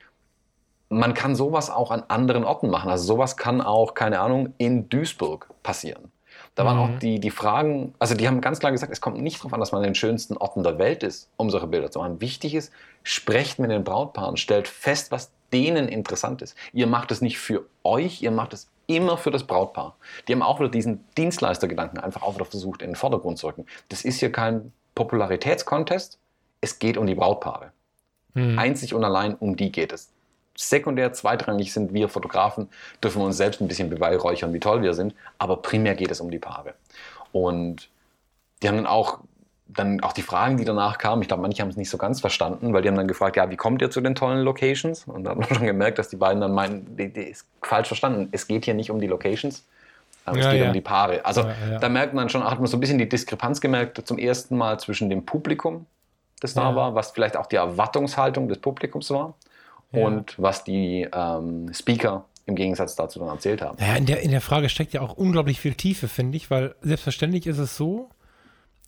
man kann sowas auch an anderen Orten machen. Also sowas kann auch, keine Ahnung, in Duisburg passieren. Da waren mhm. auch die, die Fragen, also die haben ganz klar gesagt, es kommt nicht darauf an, dass man an den schönsten Orten der Welt ist, um solche Bilder zu machen. Wichtig ist, sprecht mit den Brautpaaren, stellt fest, was denen interessant ist. Ihr macht es nicht für euch, ihr macht es immer für das Brautpaar. Die haben auch wieder diesen Dienstleistergedanken einfach auch wieder versucht in den Vordergrund zu rücken. Das ist hier kein Popularitätskontest, es geht um die Brautpaare. Hm. Einzig und allein um die geht es. Sekundär, zweitrangig sind wir Fotografen, dürfen wir uns selbst ein bisschen beweihräuchern, wie toll wir sind, aber primär geht es um die Paare. Und die haben dann auch, dann auch die Fragen, die danach kamen, ich glaube, manche haben es nicht so ganz verstanden, weil die haben dann gefragt, ja, wie kommt ihr zu den tollen Locations? Und da hat man schon gemerkt, dass die beiden dann meinen, die, die ist falsch verstanden. Es geht hier nicht um die Locations, aber ja, es geht ja. um die Paare. Also ja, da merkt man schon, hat man so ein bisschen die Diskrepanz gemerkt, zum ersten Mal zwischen dem Publikum, das da war, was vielleicht auch die Erwartungshaltung des Publikums war und was die ähm, Speaker im Gegensatz dazu dann erzählt haben. Ja, in der, in der Frage steckt ja auch unglaublich viel Tiefe, finde ich, weil selbstverständlich ist es so,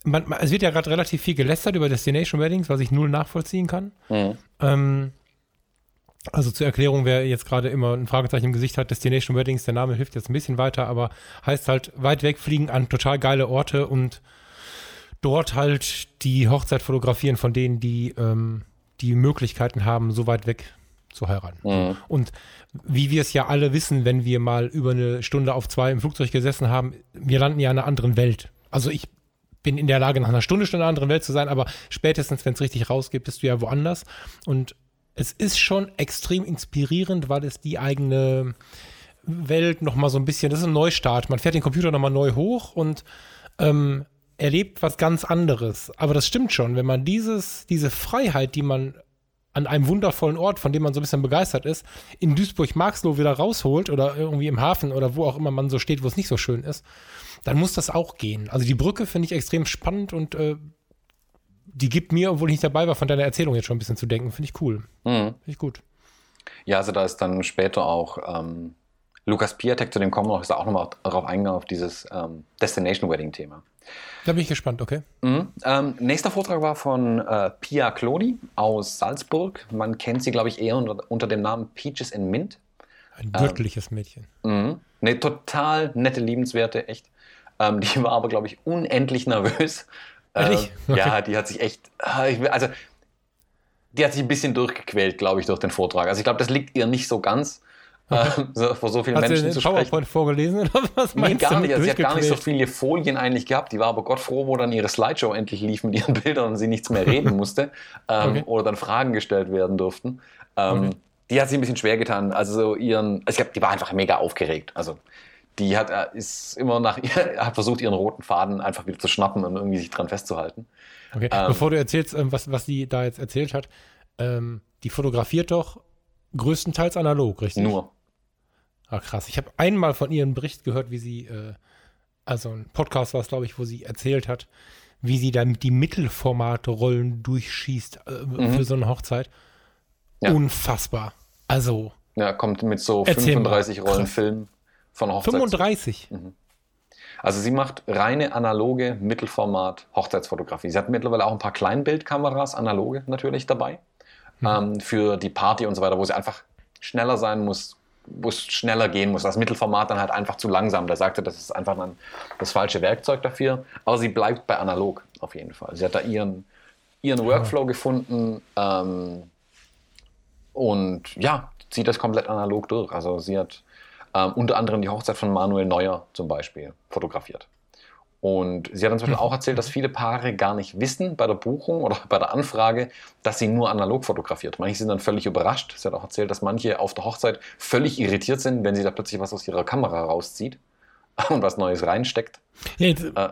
man, man, es wird ja gerade relativ viel gelästert über Destination Weddings, was ich null nachvollziehen kann. Mhm. Ähm, also zur Erklärung, wer jetzt gerade immer ein Fragezeichen im Gesicht hat, Destination Weddings, der Name hilft jetzt ein bisschen weiter, aber heißt halt weit weg fliegen an total geile Orte und dort halt die Hochzeit fotografieren von denen, die ähm, die Möglichkeiten haben, so weit weg zu heiraten. Mhm. Und wie wir es ja alle wissen, wenn wir mal über eine Stunde auf zwei im Flugzeug gesessen haben, wir landen ja in einer anderen Welt. Also ich bin in der Lage, nach einer Stunde schon in einer anderen Welt zu sein, aber spätestens, wenn es richtig rausgeht, bist du ja woanders. Und es ist schon extrem inspirierend, weil es die eigene Welt nochmal so ein bisschen, das ist ein Neustart. Man fährt den Computer nochmal neu hoch und ähm, erlebt was ganz anderes. Aber das stimmt schon, wenn man dieses, diese Freiheit, die man an einem wundervollen Ort, von dem man so ein bisschen begeistert ist, in Duisburg-Marxloh wieder rausholt oder irgendwie im Hafen oder wo auch immer man so steht, wo es nicht so schön ist, dann muss das auch gehen. Also die Brücke finde ich extrem spannend und äh, die gibt mir, obwohl ich nicht dabei war, von deiner Erzählung jetzt schon ein bisschen zu denken. Finde ich cool. Mhm. Finde ich gut. Ja, also da ist dann später auch ähm, Lukas Piatek, zu dem kommen wir noch, ist auch nochmal darauf eingegangen, auf dieses ähm, Destination Wedding Thema. Da bin ich gespannt, okay. Mhm. Ähm, nächster Vortrag war von äh, Pia Clodi aus Salzburg. Man kennt sie, glaube ich, eher unter, unter, dem Namen Peaches and Mint. Ein göttliches ähm, Mädchen. Mh. Eine total nette, liebenswerte, echt. Ähm, die war aber, glaube ich, unendlich nervös. Ehrlich? Okay. Ja, die hat sich echt, äh, also die hat sich ein bisschen durchgequält, glaube ich, durch den Vortrag. Also ich glaube, das liegt ihr nicht so ganz. Okay. so, vor so vielen Hast Menschen du den zu PowerPoint vorgelesen oder was meinst nee, gar nicht. Also sie hat gar nicht so viele Folien eigentlich gehabt. Die war aber Gott froh, wo dann ihre Slideshow endlich lief mit ihren Bildern und sie nichts mehr reden musste ähm, okay. oder dann Fragen gestellt werden durften. Ähm, okay. Die hat sich ein bisschen schwer getan. Also so ihren, also ich glaube, die war einfach mega aufgeregt. Also die hat äh, ist immer nach hat versucht ihren roten Faden einfach wieder zu schnappen und irgendwie sich dran festzuhalten. Okay. Ähm, Bevor du erzählst, ähm, was was die da jetzt erzählt hat, ähm, die fotografiert doch größtenteils analog, richtig? Nur. Ah, krass. Ich habe einmal von ihr einen Bericht gehört, wie sie, äh, also ein Podcast war es, glaube ich, wo sie erzählt hat, wie sie dann die Mittelformate-Rollen durchschießt äh, mhm. für so eine Hochzeit. Ja. Unfassbar. Also. Ja, kommt mit so 35 Rollen Film von Hochzeit. 35? Mhm. Also sie macht reine analoge Mittelformat Hochzeitsfotografie. Sie hat mittlerweile auch ein paar Kleinbildkameras, analoge natürlich dabei. Mhm. ähm, für die Party und so weiter, wo sie einfach schneller sein muss, wo es schneller gehen muss. Das Mittelformat dann halt einfach zu langsam. Da sagte, das ist einfach dann das falsche Werkzeug dafür. Aber sie bleibt bei analog auf jeden Fall. Sie hat da ihren, ihren Workflow ja. gefunden ähm, und ja, zieht das komplett analog durch. Also sie hat ähm, unter anderem die Hochzeit von Manuel Neuer zum Beispiel fotografiert. Und sie hat uns auch erzählt, dass viele Paare gar nicht wissen bei der Buchung oder bei der Anfrage, dass sie nur analog fotografiert. Manche sind dann völlig überrascht. Sie hat auch erzählt, dass manche auf der Hochzeit völlig irritiert sind, wenn sie da plötzlich was aus ihrer Kamera rauszieht und was Neues reinsteckt. Ja, jetzt, äh,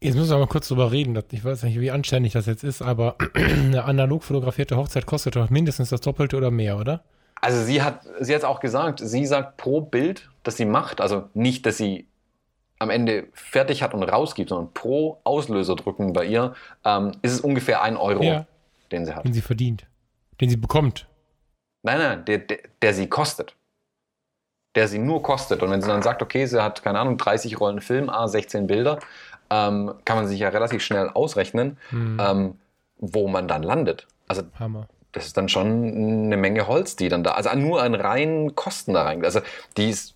jetzt müssen wir mal kurz drüber reden. Ich weiß nicht, wie anständig das jetzt ist, aber eine analog fotografierte Hochzeit kostet doch mindestens das Doppelte oder mehr, oder? Also sie hat sie hat auch gesagt, sie sagt pro Bild, das sie macht, also nicht, dass sie am Ende fertig hat und rausgibt, sondern pro Auslöser drücken bei ihr, ähm, ist es ungefähr ein Euro, ja. den sie hat. Den sie verdient. Den sie bekommt. Nein, nein, der, der, der, sie kostet. Der sie nur kostet. Und wenn sie dann sagt, okay, sie hat, keine Ahnung, 30 Rollen Film, A, 16 Bilder, ähm, kann man sich ja relativ schnell ausrechnen, hm. ähm, wo man dann landet. Also Hammer. das ist dann schon eine Menge Holz, die dann da, also nur an reinen Kosten da rein. Also die ist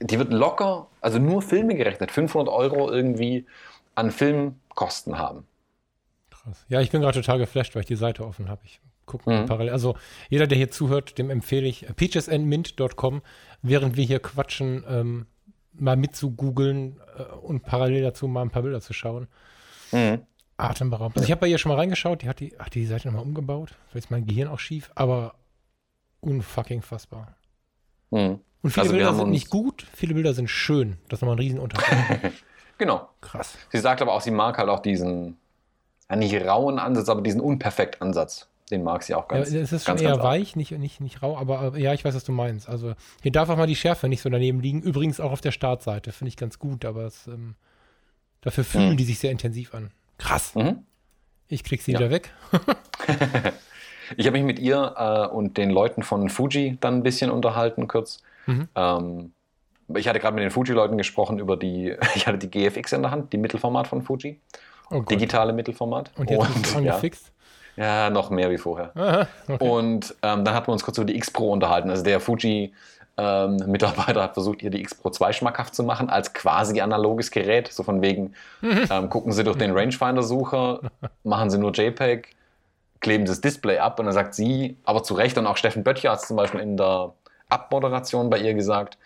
die wird locker, also nur Filme gerechnet, 500 Euro irgendwie an Filmkosten haben. Krass. Ja, ich bin gerade total geflasht, weil ich die Seite offen habe. Ich gucke mhm. parallel. Also jeder, der hier zuhört, dem empfehle ich peachesandmint.com, während wir hier quatschen, ähm, mal mit zu googeln äh, und parallel dazu mal ein paar Bilder zu schauen. Mhm. Atemberaubend. Also ich habe bei ihr schon mal reingeschaut, die hat die, ach, die Seite nochmal umgebaut. Vielleicht ist mein Gehirn auch schief, aber unfucking fassbar. Mhm. Und viele also Bilder sind nicht gut, viele Bilder sind schön. Das ist nochmal ein Riesenunterschied. genau. Krass. Sie sagt aber auch, sie mag halt auch diesen, ja, nicht rauen Ansatz, aber diesen unperfekt Ansatz. Den mag sie auch ganz. Ja, es ist schon eher weich, nicht, nicht, nicht rau, aber ja, ich weiß, was du meinst. Also hier darf auch mal die Schärfe nicht so daneben liegen. Übrigens auch auf der Startseite, finde ich ganz gut, aber es, ähm, dafür fühlen mhm. die sich sehr intensiv an. Krass. Mhm. Ich krieg sie ja. wieder weg. ich habe mich mit ihr äh, und den Leuten von Fuji dann ein bisschen unterhalten, kurz. Mhm. Ähm, ich hatte gerade mit den Fuji-Leuten gesprochen über die, ich hatte die GFX in der Hand, die Mittelformat von Fuji. Oh digitale Mittelformat. Und jetzt und, ist angefixt? Ja, ja, noch mehr wie vorher. Aha, okay. Und ähm, dann hatten wir uns kurz über die X Pro unterhalten. Also der Fuji ähm, Mitarbeiter hat versucht, ihr die X Pro 2 schmackhaft zu machen, als quasi analoges Gerät. So von wegen, mhm. ähm, gucken Sie durch den Rangefinder-Sucher, machen Sie nur JPEG, kleben das Display ab und dann sagt sie, aber zu Recht und auch Steffen Böttcher hat es zum Beispiel in der Abmoderation bei ihr gesagt,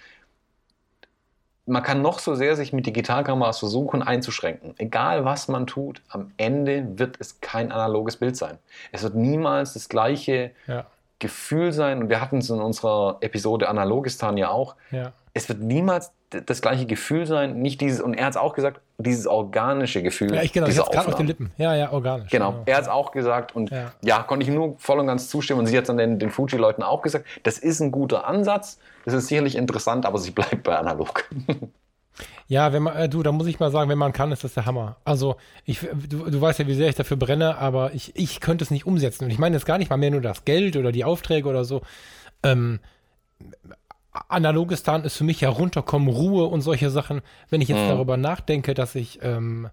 man kann noch so sehr sich mit Digitalkameras versuchen einzuschränken. Egal was man tut, am Ende wird es kein analoges Bild sein. Es wird niemals das gleiche ja. Gefühl sein. Und wir hatten es in unserer Episode Analogistan ja auch. Ja. Es wird niemals das gleiche Gefühl sein, nicht dieses, und er hat es auch gesagt, dieses organische Gefühl. Ja, ich genau, diese gerade auf den Lippen. Ja, ja, organisch. Genau, genau. er hat es auch gesagt und ja. ja. konnte ich nur voll und ganz zustimmen. Und sie hat es dann den, den Fuji-Leuten auch gesagt, das ist ein guter Ansatz, das ist sicherlich interessant, aber sie bleibt bei analog. Ja, wenn man, äh, du, da muss ich mal sagen, wenn man kann, ist das der Hammer. Also, ich, du, du weißt ja, wie sehr ich dafür brenne, aber ich, ich könnte es nicht umsetzen. Und ich meine jetzt gar nicht mal mehr nur das Geld oder die Aufträge oder so. Ähm, Analogistan ist für mich ja runterkommen, Ruhe und solche Sachen. Wenn ich jetzt mhm. darüber nachdenke, dass ich, ähm,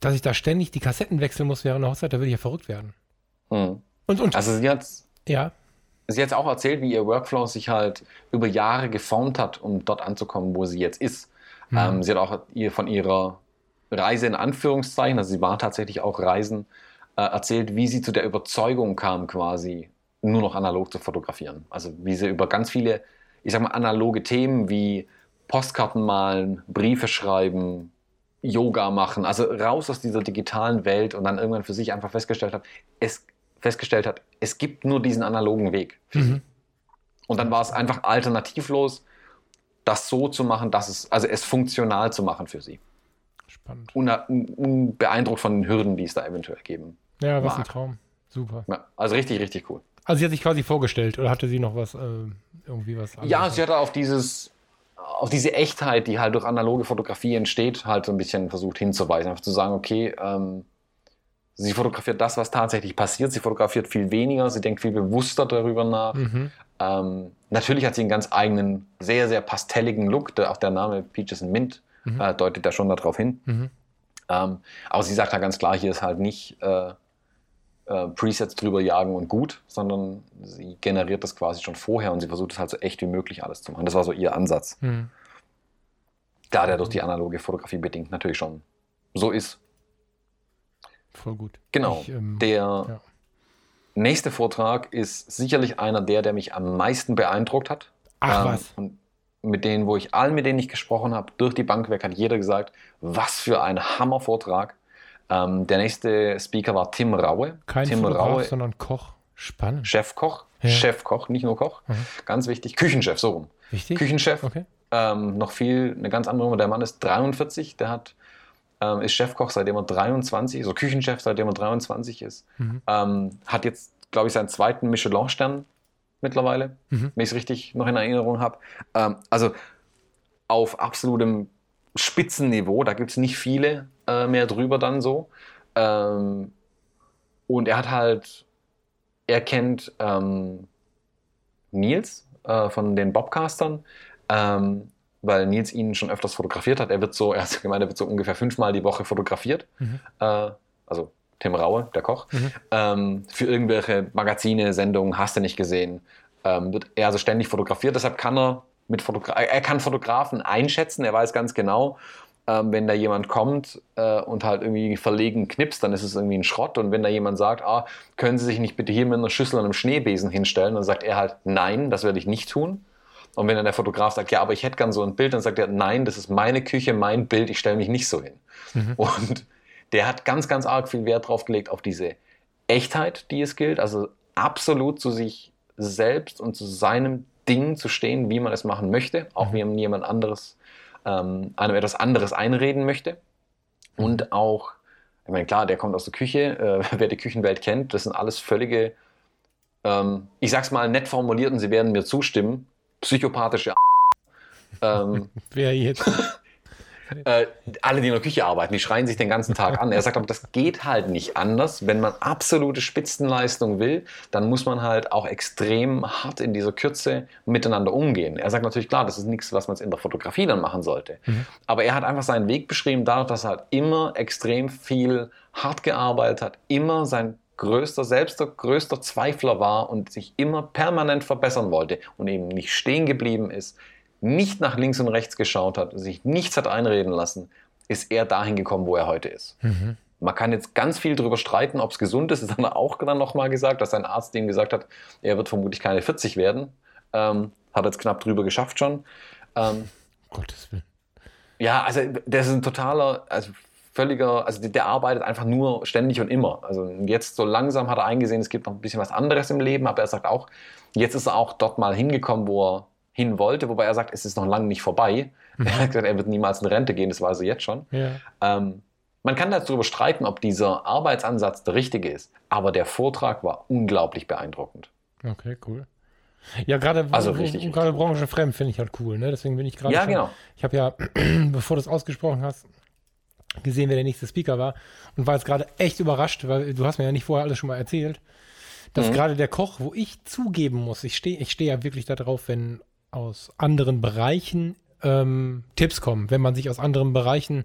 dass ich da ständig die Kassetten wechseln muss während der Hochzeit, da würde ich ja verrückt werden. Mhm. Und, und. Also sie hat ja. Sie hat auch erzählt, wie ihr Workflow sich halt über Jahre geformt hat, um dort anzukommen, wo sie jetzt ist. Mhm. Ähm, sie hat auch ihr von ihrer Reise in Anführungszeichen, also sie war tatsächlich auch Reisen, äh, erzählt, wie sie zu der Überzeugung kam, quasi nur noch analog zu fotografieren. Also wie sie über ganz viele ich sag mal, analoge Themen wie Postkarten malen, Briefe schreiben, Yoga machen, also raus aus dieser digitalen Welt und dann irgendwann für sich einfach festgestellt hat, es festgestellt hat, es gibt nur diesen analogen Weg. Mhm. Und dann war es einfach alternativlos, das so zu machen, dass es, also es funktional zu machen für sie. Spannend. Unbeeindruckt von den Hürden, die es da eventuell geben. Ja, was mag. ein Traum. Super. Ja, also richtig, richtig cool. Also sie hat sich quasi vorgestellt oder hatte sie noch was, äh, irgendwie was anderes? Ja, sie hatte auf dieses, auf diese Echtheit, die halt durch analoge Fotografie entsteht, halt so ein bisschen versucht hinzuweisen. Einfach zu sagen, okay, ähm, sie fotografiert das, was tatsächlich passiert. Sie fotografiert viel weniger, sie denkt viel bewusster darüber nach. Mhm. Ähm, natürlich hat sie einen ganz eigenen, sehr, sehr pastelligen Look. Der, auch der Name Peaches and Mint mhm. äh, deutet da schon darauf hin. Mhm. Ähm, aber sie sagt da ganz klar, hier ist halt nicht... Äh, äh, Presets drüber jagen und gut, sondern sie generiert das quasi schon vorher und sie versucht es halt so echt wie möglich alles zu machen. Das war so ihr Ansatz. Hm. Da der durch die analoge Fotografie bedingt natürlich schon so ist. Voll gut. Genau. Ich, ähm, der ja. nächste Vortrag ist sicherlich einer der, der mich am meisten beeindruckt hat. Ach Ähm, was. Und mit denen, wo ich allen, mit denen ich gesprochen habe, durch die Bank weg, hat jeder gesagt, was für ein Hammervortrag. Ähm, der nächste Speaker war Tim Raue. Kein Tim Fotograf, Raue, sondern Koch. Spannend. Chefkoch. Ja. Chefkoch, nicht nur Koch. Mhm. Ganz wichtig. Küchenchef, so rum. Wichtig? Küchenchef. Okay. Ähm, noch viel, eine ganz andere Nummer. Der Mann ist 43, der hat, ähm, ist Chefkoch, seitdem er 23, so Küchenchef, seitdem er 23 ist. Mhm. Ähm, hat jetzt, glaube ich, seinen zweiten Michelin-Stern mittlerweile, Mhm. wenn ich es richtig noch in Erinnerung habe. Ähm, also auf absolutem Spitzenniveau, da gibt es nicht viele äh, mehr drüber dann so. Ähm, und er hat halt, er kennt ähm, Nils äh, von den Bobcastern, ähm, weil Nils ihn schon öfters fotografiert hat. Er wird so, er hat gemeint, er wird so ungefähr fünfmal die Woche fotografiert. Mhm. Äh, also Tim Raue, der Koch, Mhm. ähm, für irgendwelche Magazine, Sendungen, hast du nicht gesehen, ähm, wird er also ständig fotografiert. Deshalb kann er mit Fotogra er kann Fotografen einschätzen. Er weiß ganz genau, ähm, wenn da jemand kommt äh, und halt irgendwie verlegen knipst, dann ist es irgendwie ein Schrott. Und wenn da jemand sagt, ah, können Sie sich nicht bitte hier mit einer Schüssel und einem Schneebesen hinstellen, dann sagt er halt, nein, das werde ich nicht tun. Und wenn dann der Fotograf sagt, ja, aber ich hätte gern so ein Bild, dann sagt er, nein, das ist meine Küche, mein Bild, ich stelle mich nicht so hin. Mhm. Und der hat ganz, ganz arg viel Wert drauf gelegt, auf diese Echtheit, die es gilt, also absolut zu sich selbst und zu seinem Ding zu stehen, wie man es machen möchte, auch Mhm. wie man jemand anderes, ähm, einem etwas anderes einreden möchte. Und auch, ich meine, klar, der kommt aus der Küche, äh, wer die Küchenwelt kennt, das sind alles völlige, ähm, ich sag's mal nett formuliert und Sie werden mir zustimmen, psychopathische ähm, Wer jetzt? Äh, alle, die in der Küche arbeiten, die schreien sich den ganzen Tag an. Er sagt aber, das geht halt nicht anders. Wenn man absolute Spitzenleistung will, dann muss man halt auch extrem hart in dieser Kürze miteinander umgehen. Er sagt natürlich, klar, das ist nichts, was man jetzt in der Fotografie dann machen sollte. Mhm. Aber er hat einfach seinen Weg beschrieben, dadurch, dass er halt immer extrem viel hart gearbeitet hat, immer sein größter, selbst der größter Zweifler war und sich immer permanent verbessern wollte und eben nicht stehen geblieben ist, nicht nach links und rechts geschaut hat, sich nichts hat einreden lassen, ist er dahin gekommen, wo er heute ist. Mhm. Man kann jetzt ganz viel darüber streiten, ob es gesund ist. Das hat er auch dann nochmal gesagt, dass sein Arzt ihm gesagt hat, er wird vermutlich keine 40 werden. Ähm, hat jetzt knapp drüber geschafft schon. Ähm, Gottes Willen. ja, also das ist ein totaler, also völliger, also der, der arbeitet einfach nur ständig und immer. Also jetzt so langsam hat er eingesehen, es gibt noch ein bisschen was anderes im Leben, aber er sagt auch, jetzt ist er auch dort mal hingekommen, wo er hin wollte, wobei er sagt, es ist noch lange nicht vorbei. Er hat gesagt, er wird niemals in Rente gehen, das weiß er jetzt schon. Ja. Ähm, man kann darüber streiten, ob dieser Arbeitsansatz der richtige ist, aber der Vortrag war unglaublich beeindruckend. Okay, cool. Ja, gerade Also richtig, wo- richtig gerade branchenfremd finde ich halt cool, ne? Deswegen bin ich gerade Ja, schon, genau. Ich habe ja, bevor du es ausgesprochen hast, gesehen, wer der nächste Speaker war und war jetzt gerade echt überrascht, weil du hast mir ja nicht vorher alles schon mal erzählt, dass Mhm. gerade der Koch, wo ich zugeben muss, ich stehe ich stehe ja wirklich darauf, wenn aus anderen Bereichen ähm, Tipps kommen, wenn man sich aus anderen Bereichen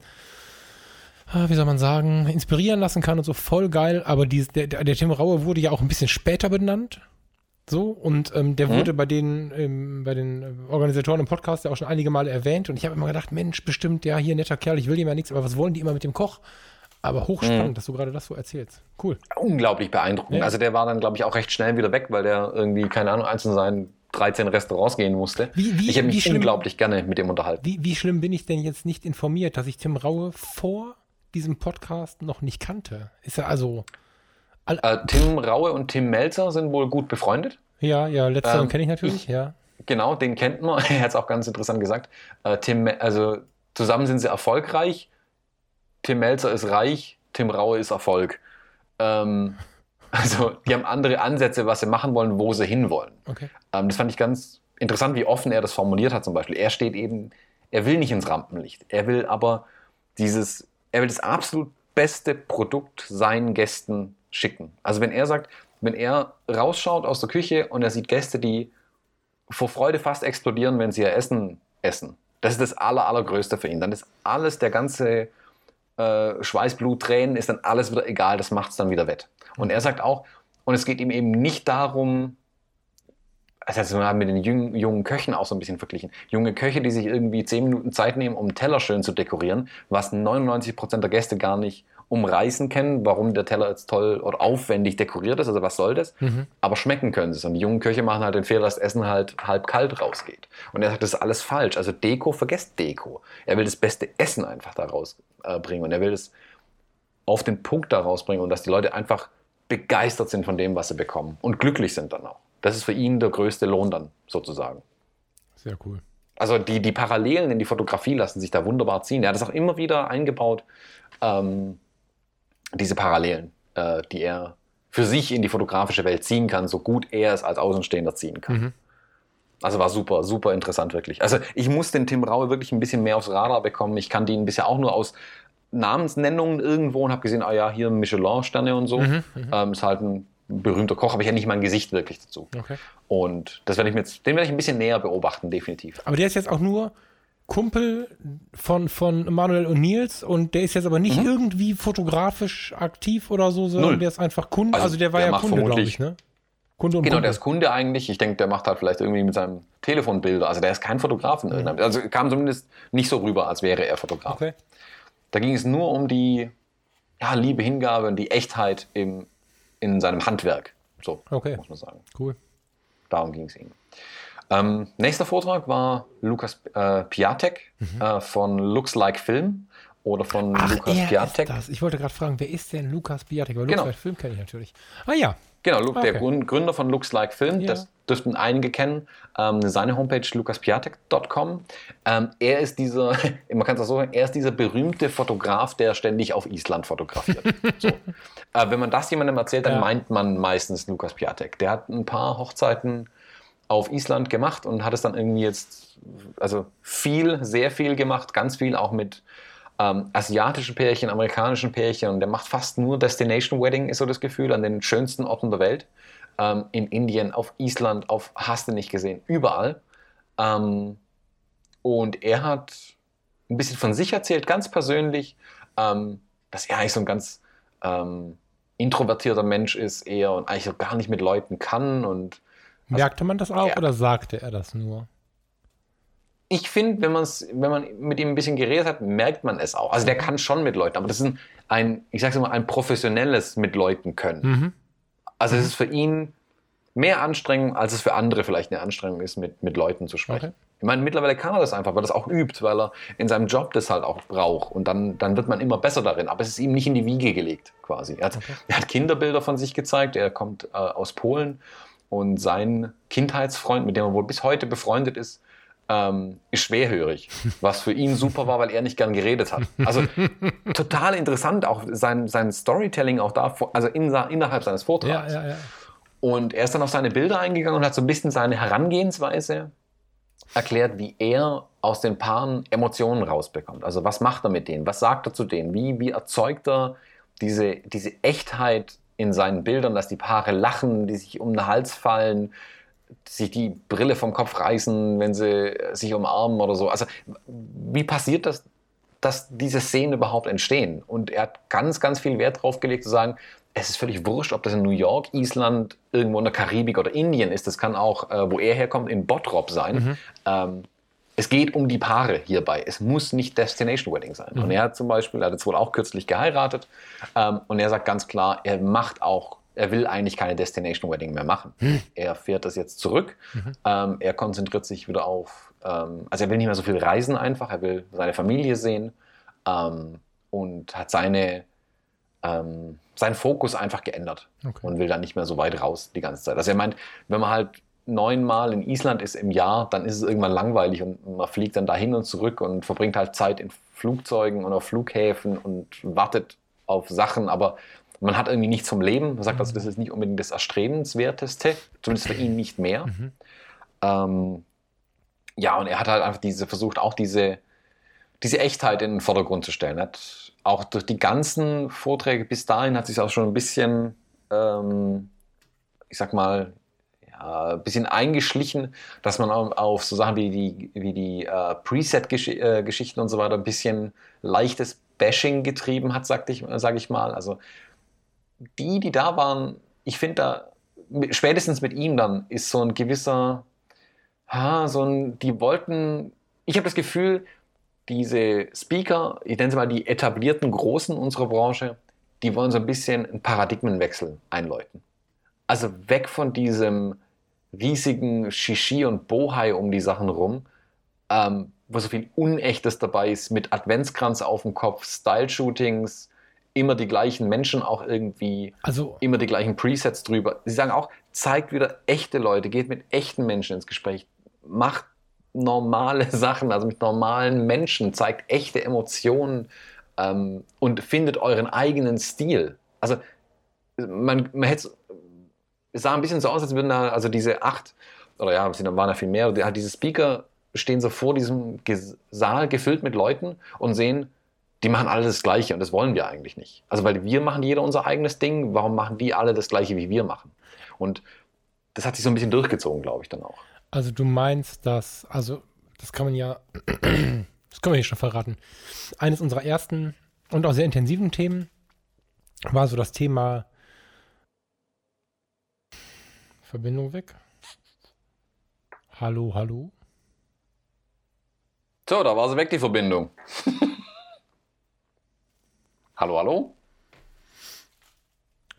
ah, wie soll man sagen, inspirieren lassen kann und so voll geil, aber dies, der, der, Tim Raue wurde ja auch ein bisschen später benannt. So, und ähm, der Mhm. wurde bei den, ähm, bei den äh, Organisatoren im Podcast ja auch schon einige Male erwähnt. Und ich habe immer gedacht, Mensch, bestimmt, ja, hier netter Kerl, ich will ihm ja nichts, aber was wollen die immer mit dem Koch? Aber hochspannend, Mhm. dass du gerade das so erzählst. Cool. Unglaublich beeindruckend. Ja. Also der war dann, glaube ich, auch recht schnell wieder weg, weil der irgendwie, keine Ahnung, eins in seinen 13 Restaurants gehen musste. Wie- wie- ich habe mich schlimm- unglaublich gerne mit dem unterhalten. Wie, wie schlimm bin ich denn jetzt nicht informiert, dass ich Tim Raue vor diesem Podcast noch nicht kannte? Ist er also, Äh, Tim Raue und Tim Melzer sind wohl gut befreundet. ja, ja, letzteren Ähm, kenne ich natürlich, ich- ja. Genau, den kennt man. Er hat es auch ganz interessant gesagt. Äh, Tim, also zusammen sind sie erfolgreich. Tim Melzer ist reich, Tim Raue ist Erfolg. Ähm, also die haben andere Ansätze, was sie machen wollen, wo sie hinwollen. Okay. Ähm, das fand ich ganz interessant, wie offen er das formuliert hat zum Beispiel. Er steht eben, er will nicht ins Rampenlicht. Er will aber dieses, er will das absolut beste Produkt seinen Gästen schicken. Also wenn er sagt, wenn er rausschaut aus der Küche und er sieht Gäste, die vor Freude fast explodieren, wenn sie ihr Essen essen. Das ist das aller, allergrößte für ihn. Dann ist alles, der ganze äh, Schweiß, Blut, Tränen, ist dann alles wieder egal, das macht es dann wieder wett. Und er sagt auch, und es geht ihm eben nicht darum, also wir haben mit den jungen, jungen Köchen auch so ein bisschen verglichen. Junge Köche, die sich irgendwie zehn Minuten Zeit nehmen, um einen Teller schön zu dekorieren, was 99 Prozent der Gäste gar nicht umreißen können, warum der Teller jetzt toll oder aufwendig dekoriert ist, also was soll das? Mhm. Aber schmecken können sie es. Und die jungen Köche machen halt den Fehler, dass das Essen halt halb kalt rausgeht. Und er sagt, das ist alles falsch. Also Deko, vergesst Deko. Er will das beste Essen einfach daraus äh, bringen und er will es auf den Punkt daraus bringen und dass die Leute einfach begeistert sind von dem, was sie bekommen und glücklich sind dann auch. Das ist für ihn der größte Lohn dann sozusagen. Sehr cool. Also die, die Parallelen in die Fotografie lassen sich da wunderbar ziehen. Er hat es auch immer wieder eingebaut. Ähm, diese Parallelen, äh, die er für sich in die fotografische Welt ziehen kann, so gut er es als Außenstehender ziehen kann. Mhm. Also war super, super interessant wirklich. Also ich muss den Tim Raue wirklich ein bisschen mehr aufs Radar bekommen. Ich kannte ihn bisher auch nur aus Namensnennungen irgendwo und habe gesehen, ah ja, hier Michelin-Sterne und so. Mhm, mhm, ähm, ist halt ein berühmter Koch, aber ich ja nicht mein Gesicht wirklich dazu. Okay. Und das werde ich mir jetzt, den werde ich ein bisschen näher beobachten, definitiv. Aber der ist jetzt auch nur Kumpel von, von Manuel und Nils und der ist jetzt aber nicht mhm. irgendwie fotografisch aktiv oder so, sondern Null. der ist einfach Kunde. Also, also der war der ja Kunde, glaube ich, ne? Kunde und genau, Kunde. der ist Kunde eigentlich. Ich denke, der macht halt vielleicht irgendwie mit seinem Telefon Bilder. Also der ist kein Fotograf. Mhm. Also kam zumindest nicht so rüber, als wäre er Fotograf. Okay. Da ging es nur um die ja, Liebe, Hingabe und die Echtheit im, in seinem Handwerk. So okay. muss man sagen. Cool. Darum ging es ihm. Ähm, nächster Vortrag war Lukas äh, Piatek mhm. äh, von Looks Like Film oder von Ach, Lukas Piatek. Ist das. Ich wollte gerade fragen, wer ist denn Lukas Piatek? Weil genau. Like Film kenne ich natürlich. Ah ja. Genau, okay. der Gründer von Looks Like Film, ja. das dürften einige kennen. Ähm, seine Homepage lukaspiatek.com. Ähm, er ist dieser, man kann es auch so sagen, er ist dieser berühmte Fotograf, der ständig auf Island fotografiert. so. äh, wenn man das jemandem erzählt, dann ja. meint man meistens Lukas Piatek. Der hat ein paar Hochzeiten auf Island gemacht und hat es dann irgendwie jetzt, also viel, sehr viel gemacht, ganz viel auch mit ähm, asiatischen Pärchen, amerikanischen Pärchen und der macht fast nur Destination Wedding, ist so das Gefühl, an den schönsten Orten der Welt. Ähm, in Indien, auf Island, auf hast du nicht gesehen, überall. Ähm, und er hat ein bisschen von sich erzählt, ganz persönlich, ähm, dass er eigentlich so ein ganz ähm, introvertierter Mensch ist, eher und eigentlich so gar nicht mit Leuten kann und also, Merkte man das auch ja. oder sagte er das nur? Ich finde, wenn, wenn man mit ihm ein bisschen geredet hat, merkt man es auch. Also der kann schon mit Leuten, aber das ist ein, ich sag's mal, ein professionelles mit Leuten können. Mhm. Also es ist für ihn mehr Anstrengung, als es für andere vielleicht eine Anstrengung ist, mit, mit Leuten zu sprechen. Okay. Ich meine, mittlerweile kann er das einfach, weil er das auch übt, weil er in seinem Job das halt auch braucht. Und dann, dann wird man immer besser darin. Aber es ist ihm nicht in die Wiege gelegt, quasi. Er hat, okay. er hat Kinderbilder von sich gezeigt. Er kommt äh, aus Polen und sein Kindheitsfreund, mit dem er wohl bis heute befreundet ist, ähm, ist schwerhörig, was für ihn super war, weil er nicht gern geredet hat. Also total interessant, auch sein, sein Storytelling auch da, also in, innerhalb seines Vortrags. Ja, ja, ja. Und er ist dann auf seine Bilder eingegangen und hat so ein bisschen seine Herangehensweise erklärt, wie er aus den Paaren Emotionen rausbekommt. Also was macht er mit denen? Was sagt er zu denen? Wie, wie erzeugt er diese, diese Echtheit in seinen Bildern, dass die Paare lachen, die sich um den Hals fallen, sich die Brille vom Kopf reißen, wenn sie sich umarmen oder so. Also wie passiert das, dass diese Szenen überhaupt entstehen? Und er hat ganz, ganz viel Wert darauf gelegt zu sagen, es ist völlig wurscht, ob das in New York, Island, irgendwo in der Karibik oder Indien ist. Das kann auch, äh, wo er herkommt, in Bottrop sein. Mhm. Ähm, es geht um die Paare hierbei. Es muss nicht Destination Wedding sein. Mhm. Und er hat zum Beispiel, er hat jetzt wohl auch kürzlich geheiratet, ähm, und er sagt ganz klar, er macht auch, er will eigentlich keine Destination Wedding mehr machen. Mhm. Er fährt das jetzt zurück. Mhm. Ähm, er konzentriert sich wieder auf, ähm, also er will nicht mehr so viel reisen einfach, er will seine Familie sehen ähm, und hat seine, ähm, seinen Fokus einfach geändert okay. und will dann nicht mehr so weit raus die ganze Zeit. Also er meint, wenn man halt neunmal in Island ist im Jahr, dann ist es irgendwann langweilig und man fliegt dann dahin und zurück und verbringt halt Zeit in Flugzeugen und auf Flughäfen und wartet auf Sachen, aber man hat irgendwie nichts vom Leben. Man sagt also, das ist nicht unbedingt das Erstrebenswerteste, zumindest für ihn nicht mehr. Mhm. Ähm, ja, und er hat halt einfach diese, versucht auch diese, diese Echtheit in den Vordergrund zu stellen. Hat auch durch die ganzen Vorträge bis dahin hat sich auch schon ein bisschen, ähm, ich sag mal, äh, bisschen eingeschlichen, dass man auf so Sachen wie die, wie die äh, Preset-Geschichten und so weiter ein bisschen leichtes Bashing getrieben hat, sag ich, sag ich mal. Also die, die da waren, ich finde da, spätestens mit ihm dann, ist so ein gewisser, ha, so ein, die wollten, ich habe das Gefühl, diese Speaker, ich nenne sie mal die etablierten Großen unserer Branche, die wollen so ein bisschen einen Paradigmenwechsel einläuten. Also weg von diesem riesigen Shishi und Bohai um die Sachen rum, ähm, wo so viel Unechtes dabei ist, mit Adventskranz auf dem Kopf, Style-Shootings, immer die gleichen Menschen auch irgendwie, also, immer die gleichen Presets drüber. Sie sagen auch, zeigt wieder echte Leute, geht mit echten Menschen ins Gespräch, macht normale Sachen, also mit normalen Menschen, zeigt echte Emotionen ähm, und findet euren eigenen Stil. Also man, man hätte es sah ein bisschen so aus, als würden da also diese acht oder ja, es waren ja viel mehr, diese Speaker stehen so vor diesem Saal gefüllt mit Leuten und sehen, die machen alle das Gleiche und das wollen wir eigentlich nicht. Also weil wir machen jeder unser eigenes Ding, warum machen die alle das Gleiche, wie wir machen? Und das hat sich so ein bisschen durchgezogen, glaube ich, dann auch. Also du meinst, dass, also das kann man ja, das können wir hier schon verraten. Eines unserer ersten und auch sehr intensiven Themen war so das Thema Verbindung weg. Hallo, hallo. So, da war sie weg, die Verbindung. hallo, hallo?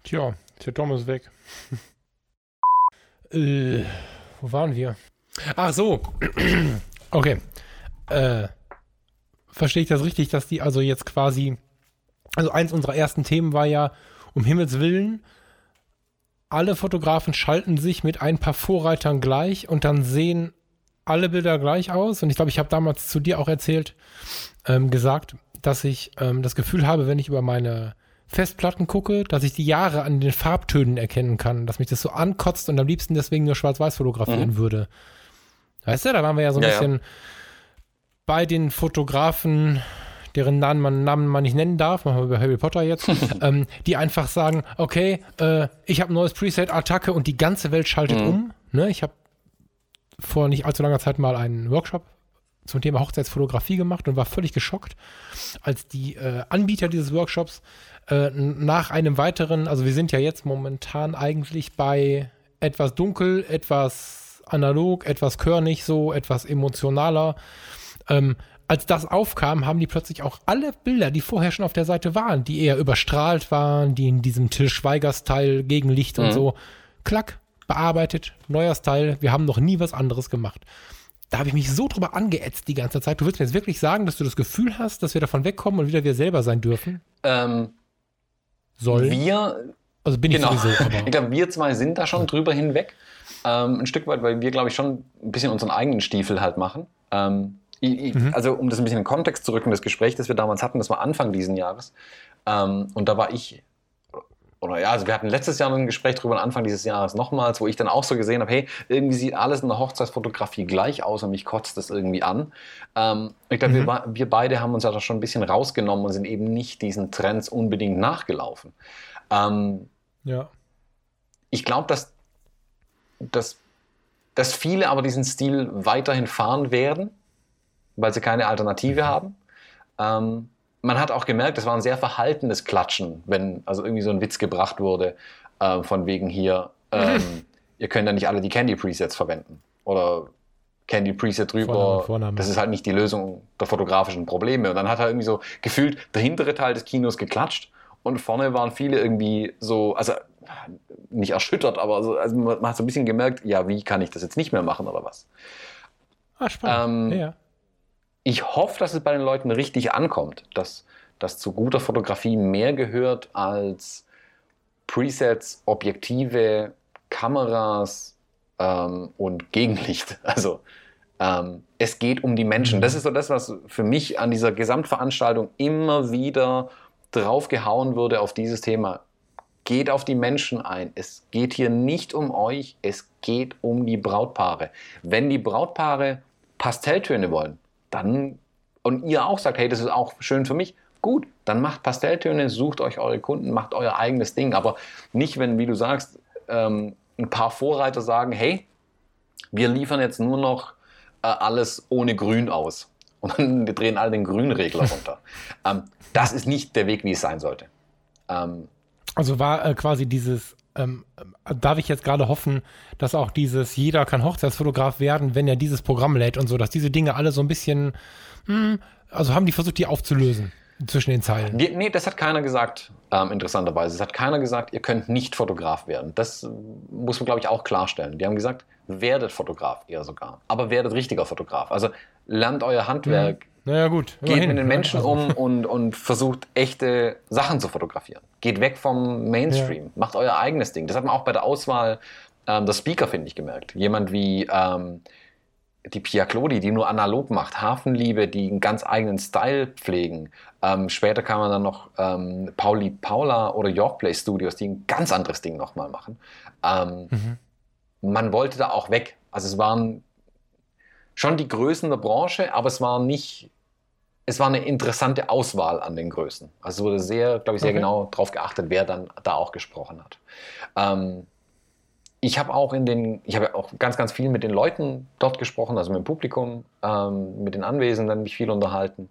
Tja, der Tom ist weg. äh, wo waren wir? Ach so. okay. Äh, verstehe ich das richtig, dass die also jetzt quasi. Also eins unserer ersten Themen war ja, um Himmels Willen, alle Fotografen schalten sich mit ein paar Vorreitern gleich und dann sehen alle Bilder gleich aus. Und ich glaube, ich habe damals zu dir auch erzählt, ähm, gesagt, dass ich ähm, das Gefühl habe, wenn ich über meine Festplatten gucke, dass ich die Jahre an den Farbtönen erkennen kann, dass mich das so ankotzt und am liebsten deswegen nur schwarz-weiß fotografieren mhm. würde. Weißt du, da waren wir ja so ein ja, bisschen ja. bei den Fotografen, deren Namen man, Namen man nicht nennen darf, machen wir über Harry Potter jetzt, ähm, die einfach sagen, okay, äh, ich habe ein neues Preset, Attacke und die ganze Welt schaltet mhm. um. Ne? Ich habe vor nicht allzu langer Zeit mal einen Workshop zum Thema Hochzeitsfotografie gemacht und war völlig geschockt, als die äh, Anbieter dieses Workshops äh, nach einem weiteren, also wir sind ja jetzt momentan eigentlich bei etwas dunkel, etwas analog, etwas körnig, so etwas emotionaler. Ähm, als das aufkam, haben die plötzlich auch alle Bilder, die vorher schon auf der Seite waren, die eher überstrahlt waren, die in diesem Till Schweiger-Style, Gegenlicht mhm. und so, klack, bearbeitet, neuer Style, wir haben noch nie was anderes gemacht. Da habe ich mich so drüber angeätzt die ganze Zeit. Du willst mir jetzt wirklich sagen, dass du das Gefühl hast, dass wir davon wegkommen und wieder wir selber sein dürfen? Ähm, Sollen? Wir, also bin genau. ich sowieso. Aber. ich glaube, wir zwei sind da schon drüber hinweg. Ähm, ein Stück weit, weil wir, glaube ich, schon ein bisschen unseren eigenen Stiefel halt machen. Ähm, ich, mhm. Also um das ein bisschen in Kontext zu rücken, das Gespräch, das wir damals hatten, das war Anfang diesen Jahres. Ähm, und da war ich, oder ja, also wir hatten letztes Jahr ein Gespräch drüber, Anfang dieses Jahres nochmals, wo ich dann auch so gesehen habe, hey, irgendwie sieht alles in der Hochzeitsfotografie gleich aus und mich kotzt das irgendwie an. Ähm, ich glaube, mhm. wir, wir, beide haben uns ja da schon ein bisschen rausgenommen und sind eben nicht diesen Trends unbedingt nachgelaufen. Ähm, ja. Ich glaube, dass, dass, dass viele aber diesen Stil weiterhin fahren werden weil sie keine Alternative haben. Ähm, man hat auch gemerkt, es war ein sehr verhaltenes Klatschen, wenn also irgendwie so ein Witz gebracht wurde, äh, von wegen hier, ähm, ihr könnt ja nicht alle die Candy Presets verwenden. Oder Candy Preset drüber. Vorname, Vorname. Das ist halt nicht die Lösung der fotografischen Probleme. Und dann hat er irgendwie so gefühlt der hintere Teil des Kinos geklatscht und vorne waren viele irgendwie so, also nicht erschüttert, aber so, also man hat so ein bisschen gemerkt, ja, wie kann ich das jetzt nicht mehr machen oder was? Ah, spannend. Ähm, ja ich hoffe, dass es bei den Leuten richtig ankommt, dass, dass zu guter Fotografie mehr gehört als Presets, Objektive, Kameras ähm, und Gegenlicht. Also ähm, es geht um die Menschen. Das ist so das, was für mich an dieser Gesamtveranstaltung immer wieder draufgehauen wurde auf dieses Thema. Geht auf die Menschen ein. Es geht hier nicht um euch, es geht um die Brautpaare. Wenn die Brautpaare Pastelltöne wollen, dann und ihr auch sagt, hey, das ist auch schön für mich, gut, dann macht Pastelltöne, sucht euch eure Kunden, macht euer eigenes Ding. Aber nicht, wenn, wie du sagst, ähm, ein paar Vorreiter sagen, hey, wir liefern jetzt nur noch äh, alles ohne Grün aus. Und dann drehen alle den Grünregler runter. ähm, das ist nicht der Weg, wie es sein sollte. Ähm, also war äh, quasi dieses, ähm, äh, darf ich jetzt gerade hoffen, dass auch dieses, jeder kann Hochzeitsfotograf werden, wenn er dieses Programm lädt und so, dass diese Dinge alle so ein bisschen, mh, hm, also haben die versucht, die aufzulösen zwischen den Zeilen. Nee, nee das hat keiner gesagt, ähm, interessanterweise. Es hat keiner gesagt, ihr könnt nicht Fotograf werden. Das muss man, glaube ich, auch klarstellen. Die haben gesagt, werdet Fotograf eher sogar, aber werdet richtiger Fotograf. Also lernt euer Handwerk. Mhm. Naja, gut. Geht mit den Menschen also. um und, und versucht echte Sachen zu fotografieren. Geht weg vom Mainstream. Ja. Macht euer eigenes Ding. Das hat man auch bei der Auswahl ähm, der Speaker, finde ich, gemerkt. Jemand wie ähm, die Pia Clodi, die nur analog macht, Hafenliebe, die einen ganz eigenen Style pflegen. Ähm, später kamen dann noch ähm, Pauli Paula oder Yorkplay Studios, die ein ganz anderes Ding nochmal machen. Ähm, mhm. Man wollte da auch weg. Also es waren schon die Größen der Branche, aber es war nicht, es war eine interessante Auswahl an den Größen. Also es wurde sehr, glaube ich, sehr okay. genau darauf geachtet, wer dann da auch gesprochen hat. Ähm, ich habe auch in den, ich habe auch ganz, ganz viel mit den Leuten dort gesprochen, also mit dem Publikum, ähm, mit den Anwesenden mich viel unterhalten.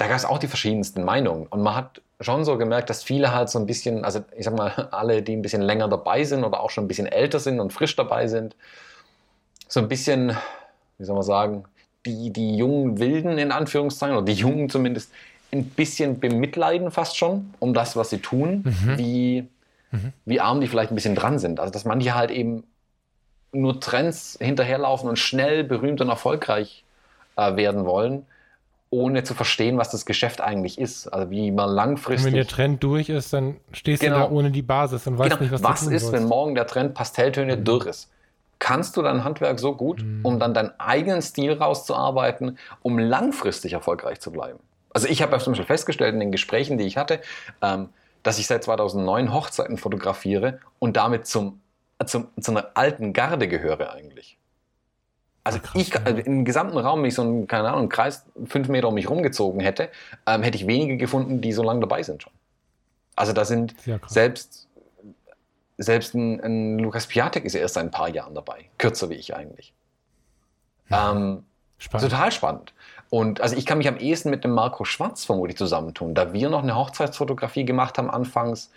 Da gab es auch die verschiedensten Meinungen. Und man hat schon so gemerkt, dass viele halt so ein bisschen, also ich sag mal, alle, die ein bisschen länger dabei sind oder auch schon ein bisschen älter sind und frisch dabei sind, so ein bisschen, wie soll man sagen, die, die jungen Wilden in Anführungszeichen, oder die Jungen zumindest, ein bisschen bemitleiden fast schon um das, was sie tun, mhm. wie mhm. wie arm die vielleicht ein bisschen dran sind. Also dass manche halt eben nur Trends hinterherlaufen und schnell berühmt und erfolgreich äh, werden wollen, ohne zu verstehen, was das Geschäft eigentlich ist. Also wie man langfristig. Und wenn der Trend durch ist, dann stehst genau. du da ohne die Basis und weißt genau. nicht, was, was ist, sollst. wenn morgen der Trend Pastelltöne mhm. durch ist. Kannst du dein Handwerk so gut, mhm. um dann deinen eigenen Stil rauszuarbeiten, um langfristig erfolgreich zu bleiben? Also ich habe zum Beispiel festgestellt in den Gesprächen, die ich hatte, ähm, dass ich seit 2009 Hochzeiten fotografiere und damit zum, zum, zu einer alten Garde gehöre eigentlich. Also krass, ich, also im gesamten Raum, wenn ich so einen, keine Ahnung, einen Kreis fünf Meter um mich rumgezogen hätte, ähm, hätte ich wenige gefunden, die so lange dabei sind schon. Also da sind selbst, selbst ein, ein, Lukas Piatek ist ja erst seit ein paar Jahren dabei. Kürzer wie ich eigentlich. Ja. Ähm, spannend. Total spannend. Und also ich kann mich am ehesten mit dem Marco Schwarz vermutlich zusammentun, da wir noch eine Hochzeitsfotografie gemacht haben anfangs,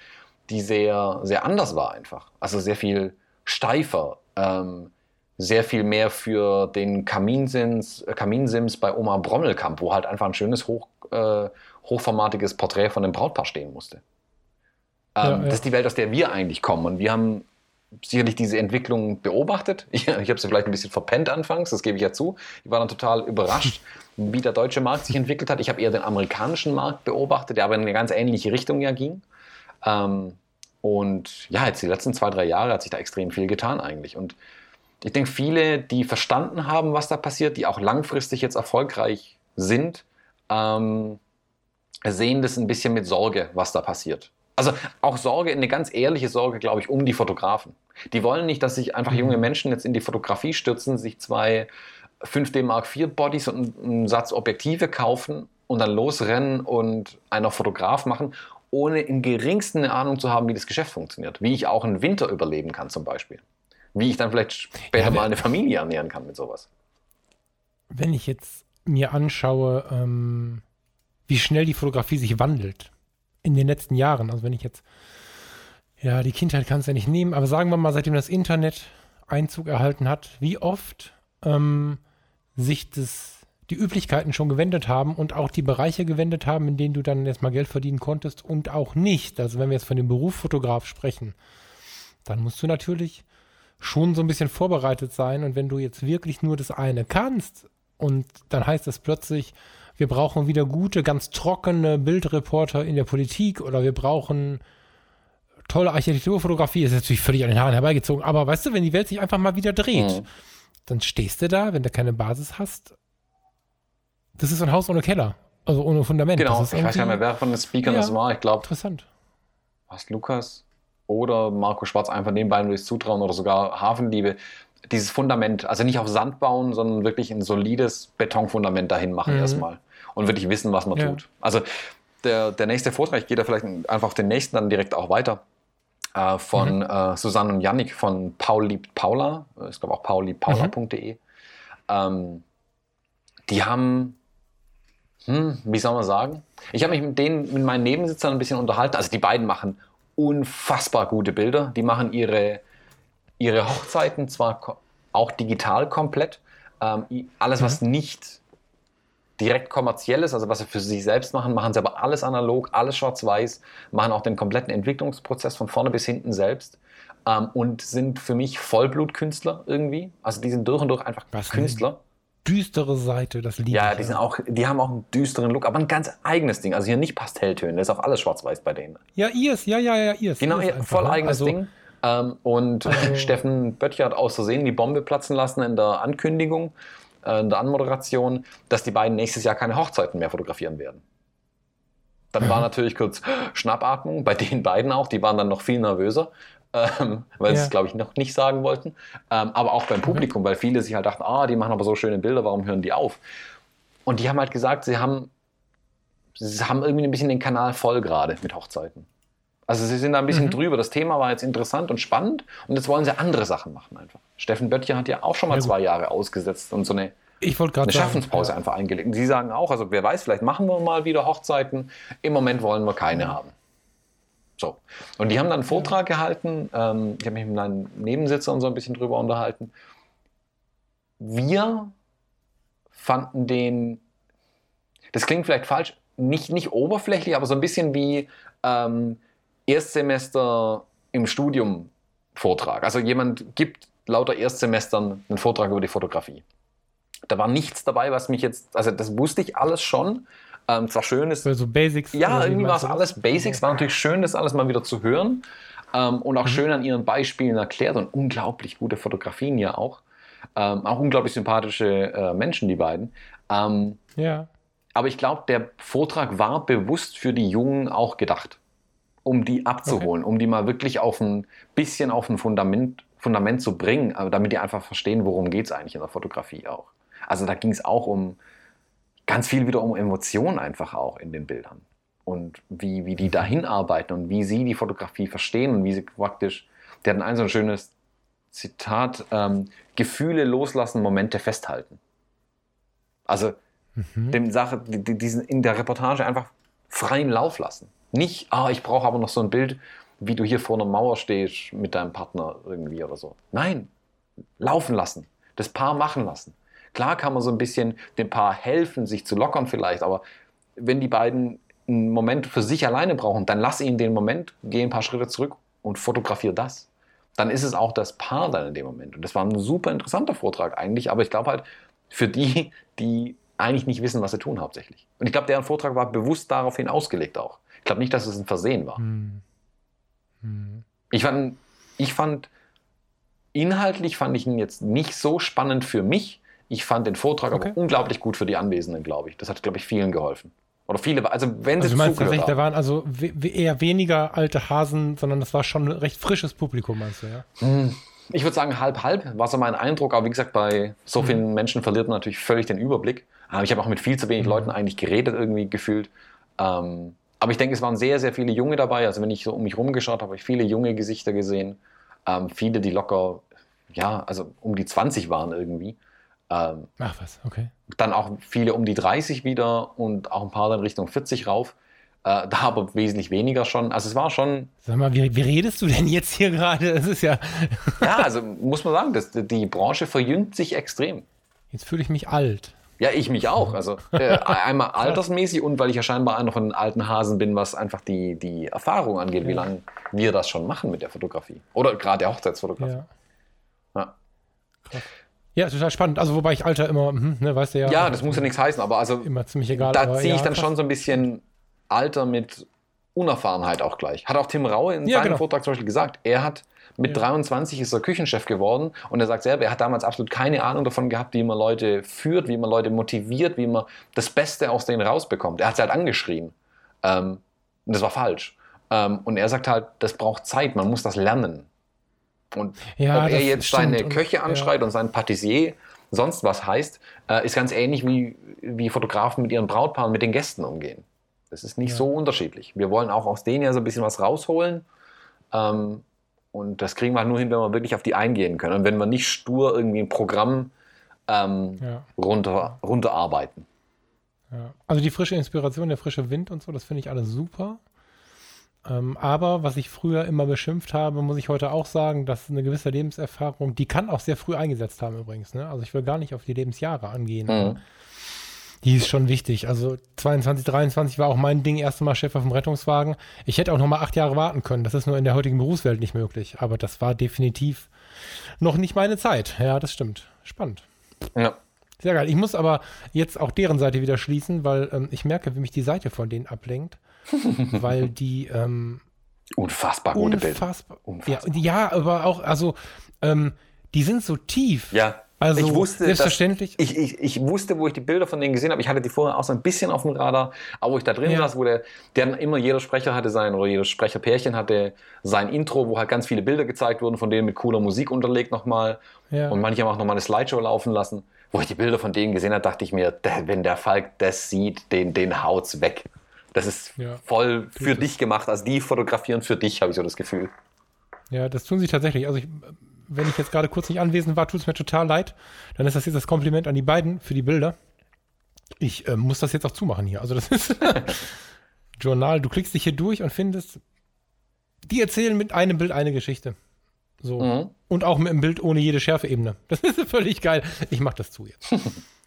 die sehr, sehr anders war einfach. Also sehr viel steifer, ähm, sehr viel mehr für den Kaminsims, äh, Kaminsims bei Oma Brommelkamp, wo halt einfach ein schönes, hoch, äh, hochformatiges Porträt von dem Brautpaar stehen musste. Ähm, ja, ja. Das ist die Welt, aus der wir eigentlich kommen. Und wir haben sicherlich diese Entwicklung beobachtet. Ich, ich habe sie vielleicht ein bisschen verpennt anfangs, das gebe ich ja zu. Ich war dann total überrascht, wie der deutsche Markt sich entwickelt hat. Ich habe eher den amerikanischen Markt beobachtet, der aber in eine ganz ähnliche Richtung ja ging. Ähm, und ja, jetzt die letzten zwei, drei Jahre hat sich da extrem viel getan eigentlich. Und ich denke, viele, die verstanden haben, was da passiert, die auch langfristig jetzt erfolgreich sind, ähm, sehen das ein bisschen mit Sorge, was da passiert. Also auch Sorge, eine ganz ehrliche Sorge, glaube ich, um die Fotografen. Die wollen nicht, dass sich einfach junge mhm. Menschen jetzt in die Fotografie stürzen, sich zwei 5D Mark IV Bodies und einen Satz Objektive kaufen und dann losrennen und einer Fotograf machen, ohne im geringsten eine Ahnung zu haben, wie das Geschäft funktioniert. Wie ich auch einen Winter überleben kann zum Beispiel. Wie ich dann vielleicht später ja, mal eine Familie ernähren kann mit sowas. Wenn ich jetzt mir anschaue, ähm, wie schnell die Fotografie sich wandelt in den letzten Jahren, also wenn ich jetzt, ja, die Kindheit kannst du ja nicht nehmen, aber sagen wir mal, seitdem das Internet Einzug erhalten hat, wie oft ähm, sich das, die Üblichkeiten schon gewendet haben und auch die Bereiche gewendet haben, in denen du dann erstmal Geld verdienen konntest und auch nicht. Also wenn wir jetzt von dem Beruf Fotograf sprechen, dann musst du natürlich schon so ein bisschen vorbereitet sein. Und wenn du jetzt wirklich nur das eine kannst und dann heißt es plötzlich, wir brauchen wieder gute, ganz trockene Bildreporter in der Politik oder wir brauchen tolle Architekturfotografie, ist natürlich völlig an den Haaren herbeigezogen, aber weißt du, wenn die Welt sich einfach mal wieder dreht, mhm dann stehst du da, wenn du keine Basis hast. Das ist ein Haus ohne Keller, also ohne Fundament. Genau, ich weiß ja mehr, wer von den Speakern ja, das war. Ich glaube, interessant. Was Lukas oder Marco Schwarz einfach nebenbei nur das zutrauen oder sogar Hafenliebe. Dieses Fundament, also nicht auf Sand bauen, sondern wirklich ein solides Betonfundament dahin machen mhm. erstmal und wirklich wissen, was man ja. tut. Also der, der nächste Vortrag, ich gehe da vielleicht einfach den nächsten dann direkt auch weiter äh, von mhm. äh, Susanne und Yannick von Paul liebt Paula, ich glaube auch pauliebpaula.de. Mhm. Ähm, die haben hm, wie soll man sagen? Ich habe mich mit denen, mit meinen Nebensitzern ein bisschen unterhalten. Also die beiden machen unfassbar gute Bilder. Die machen ihre, ihre Hochzeiten zwar auch digital komplett. Ähm, alles, was mhm. nicht direkt kommerziell ist, also was sie für sich selbst machen, machen sie aber alles analog, alles schwarz-weiß, machen auch den kompletten Entwicklungsprozess von vorne bis hinten selbst ähm, und sind für mich Vollblutkünstler irgendwie. Also die sind durch und durch einfach was Künstler. Düstere Seite, das Lied. Ja, die sind auch, die haben auch einen düsteren Look, aber ein ganz eigenes Ding. Also hier nicht Pastelltöne, das ist auch alles schwarz-weiß bei denen. Ja, ihrs, ja, ja, ja, ihrs. Genau, ihrs voll ne? eigenes also, Ding. Ähm, und also, Steffen Böttcher hat aus Versehen die Bombe platzen lassen in der Ankündigung, äh, in der Anmoderation, dass die beiden nächstes Jahr keine Hochzeiten mehr fotografieren werden. Dann war natürlich kurz Schnappatmung, bei den beiden auch, die waren dann noch viel nervöser, ähm, weil ja. sie es, glaube ich, noch nicht sagen wollten. Ähm, aber auch beim Publikum, weil viele sich halt dachten, ah, die machen aber so schöne Bilder, warum hören die auf? Und die haben halt gesagt, sie haben, sie haben irgendwie ein bisschen den Kanal voll gerade mit Hochzeiten. Also sie sind da ein bisschen mhm. drüber. Das Thema war jetzt interessant und spannend und jetzt wollen sie andere Sachen machen einfach. Steffen Böttcher hat ja auch schon mal ja, zwei Jahre ausgesetzt und so eine, ich eine sagen, Schaffenspause ja. einfach eingelegt. Und sie sagen auch, also wer weiß, vielleicht machen wir mal wieder Hochzeiten. Im Moment wollen wir keine haben. So. Und die haben dann einen Vortrag gehalten. Ähm, ich habe mich mit meinen Nebensitzern so ein bisschen drüber unterhalten. Wir fanden den, das klingt vielleicht falsch, nicht, nicht oberflächlich, aber so ein bisschen wie ähm, Erstsemester im Studium Vortrag. Also jemand gibt lauter Erstsemestern einen Vortrag über die Fotografie. Da war nichts dabei, was mich jetzt, also das wusste ich alles schon. Ähm, zwar schön ist. Also Basics. Ja, irgendwie war es alles Basics. War natürlich schön, das alles mal wieder zu hören. Ähm, und auch mhm. schön an ihren Beispielen erklärt und unglaublich gute Fotografien ja auch. Ähm, auch unglaublich sympathische äh, Menschen, die beiden. Ähm, ja. Aber ich glaube, der Vortrag war bewusst für die Jungen auch gedacht um die abzuholen, okay. um die mal wirklich auf ein bisschen auf ein Fundament, Fundament zu bringen, damit die einfach verstehen, worum geht es eigentlich in der Fotografie auch. Also da ging es auch um ganz viel wieder um Emotionen einfach auch in den Bildern. Und wie, wie die dahin arbeiten und wie sie die Fotografie verstehen und wie sie praktisch, der hat ein so ein schönes Zitat, ähm, Gefühle loslassen, Momente festhalten. Also mhm. dem Sache, diesen in der Reportage einfach freien Lauf lassen. Nicht, ah, ich brauche aber noch so ein Bild, wie du hier vor einer Mauer stehst mit deinem Partner irgendwie oder so. Nein, laufen lassen, das Paar machen lassen. Klar kann man so ein bisschen dem Paar helfen, sich zu lockern vielleicht, aber wenn die beiden einen Moment für sich alleine brauchen, dann lass ihnen den Moment, geh ein paar Schritte zurück und fotografiere das. Dann ist es auch das Paar dann in dem Moment. Und das war ein super interessanter Vortrag eigentlich, aber ich glaube halt, für die, die eigentlich nicht wissen, was sie tun hauptsächlich. Und ich glaube, deren Vortrag war bewusst daraufhin ausgelegt auch. Ich glaube nicht, dass es ein Versehen war. Hm. Hm. Ich, fand, ich fand, inhaltlich fand ich ihn jetzt nicht so spannend für mich. Ich fand den Vortrag okay. aber unglaublich gut für die Anwesenden, glaube ich. Das hat, glaube ich, vielen geholfen. Oder viele, also wenn also sie du meinst tatsächlich, da waren also eher weniger alte Hasen, sondern das war schon ein recht frisches Publikum, meinst du, ja? Hm. Ich würde sagen, halb, halb war so mein Eindruck. Aber wie gesagt, bei so hm. vielen Menschen verliert man natürlich völlig den Überblick. Ich habe auch mit viel zu wenig hm. Leuten eigentlich geredet, irgendwie gefühlt. Ähm, aber ich denke, es waren sehr, sehr viele Junge dabei. Also wenn ich so um mich rumgeschaut habe, habe ich viele junge Gesichter gesehen. Ähm, viele, die locker, ja, also um die 20 waren irgendwie. Ähm, Ach was, okay. Dann auch viele um die 30 wieder und auch ein paar dann Richtung 40 rauf. Äh, da aber wesentlich weniger schon. Also es war schon. Sag mal, wie, wie redest du denn jetzt hier gerade? Das ist ja. ja, also muss man sagen, das, die Branche verjüngt sich extrem. Jetzt fühle ich mich alt. Ja, ich mich auch. Also äh, einmal altersmäßig und weil ich ja scheinbar noch ein alten Hasen bin, was einfach die, die Erfahrung angeht, wie lange wir das schon machen mit der Fotografie. Oder gerade der Hochzeitsfotografie. Ja. ja. Ja, total spannend. Also wobei ich Alter immer, hm, ne, weißt du ja. Ja, das muss ja nichts heißen, aber also immer ziemlich egal. Da ziehe ich ja, dann schon so ein bisschen Alter mit Unerfahrenheit auch gleich. Hat auch Tim Raue in ja, seinem genau. Vortrag zum Beispiel gesagt. Er hat mit ja. 23 ist er Küchenchef geworden und er sagt selber, er hat damals absolut keine Ahnung davon gehabt, wie man Leute führt, wie man Leute motiviert, wie man das Beste aus denen rausbekommt. Er hat sie halt angeschrien. Ähm, und das war falsch. Ähm, und er sagt halt, das braucht Zeit, man muss das lernen. Und ja, ob er jetzt stimmt. seine Köche anschreit ja. und seinen Patissier sonst was heißt, äh, ist ganz ähnlich wie, wie Fotografen mit ihren Brautpaaren, mit den Gästen umgehen. Das ist nicht ja. so unterschiedlich. Wir wollen auch aus denen ja so ein bisschen was rausholen. Ähm, und das kriegen wir halt nur hin, wenn wir wirklich auf die eingehen können. Und wenn wir nicht stur irgendwie ein Programm ähm, ja. runter, runterarbeiten. Ja. Also die frische Inspiration, der frische Wind und so, das finde ich alles super. Ähm, aber was ich früher immer beschimpft habe, muss ich heute auch sagen, dass eine gewisse Lebenserfahrung, die kann auch sehr früh eingesetzt haben übrigens. Ne? Also ich will gar nicht auf die Lebensjahre angehen. Mhm. Die ist schon wichtig. Also 22, 23 war auch mein Ding, erste Mal Chef auf dem Rettungswagen. Ich hätte auch noch mal acht Jahre warten können. Das ist nur in der heutigen Berufswelt nicht möglich. Aber das war definitiv noch nicht meine Zeit. Ja, das stimmt. Spannend. Ja. Sehr geil. Ich muss aber jetzt auch deren Seite wieder schließen, weil ähm, ich merke, wie mich die Seite von denen ablenkt. weil die ähm, unfassbar gute unfassbar, Bilder. Unfassbar. Ja, ja, aber auch, also ähm, die sind so tief. Ja. Also ich wusste, selbstverständlich. ich, ich, ich wusste, wo ich die Bilder von denen gesehen habe. Ich hatte die vorher auch so ein bisschen auf dem Radar, aber wo ich da drin ja. saß, wo der, der immer jeder Sprecher hatte sein, oder jeder Sprecherpärchen hatte sein Intro, wo halt ganz viele Bilder gezeigt wurden, von denen mit cooler Musik unterlegt nochmal. Ja. Und manche haben auch nochmal eine Slideshow laufen lassen. Wo ich die Bilder von denen gesehen habe, dachte ich mir, wenn der Falk das sieht, den, den haut's weg. Das ist ja. voll für dich gemacht. Also die fotografieren für dich, habe ich so das Gefühl. Ja, das tun sie tatsächlich. Also ich, wenn ich jetzt gerade kurz nicht anwesend war, tut es mir total leid. Dann ist das jetzt das Kompliment an die beiden für die Bilder. Ich äh, muss das jetzt auch zumachen hier. Also das ist Journal. Du klickst dich hier durch und findest, die erzählen mit einem Bild eine Geschichte. So. Mhm. Und auch mit einem Bild ohne jede Schärfeebene. Das ist völlig geil. Ich mach das zu jetzt.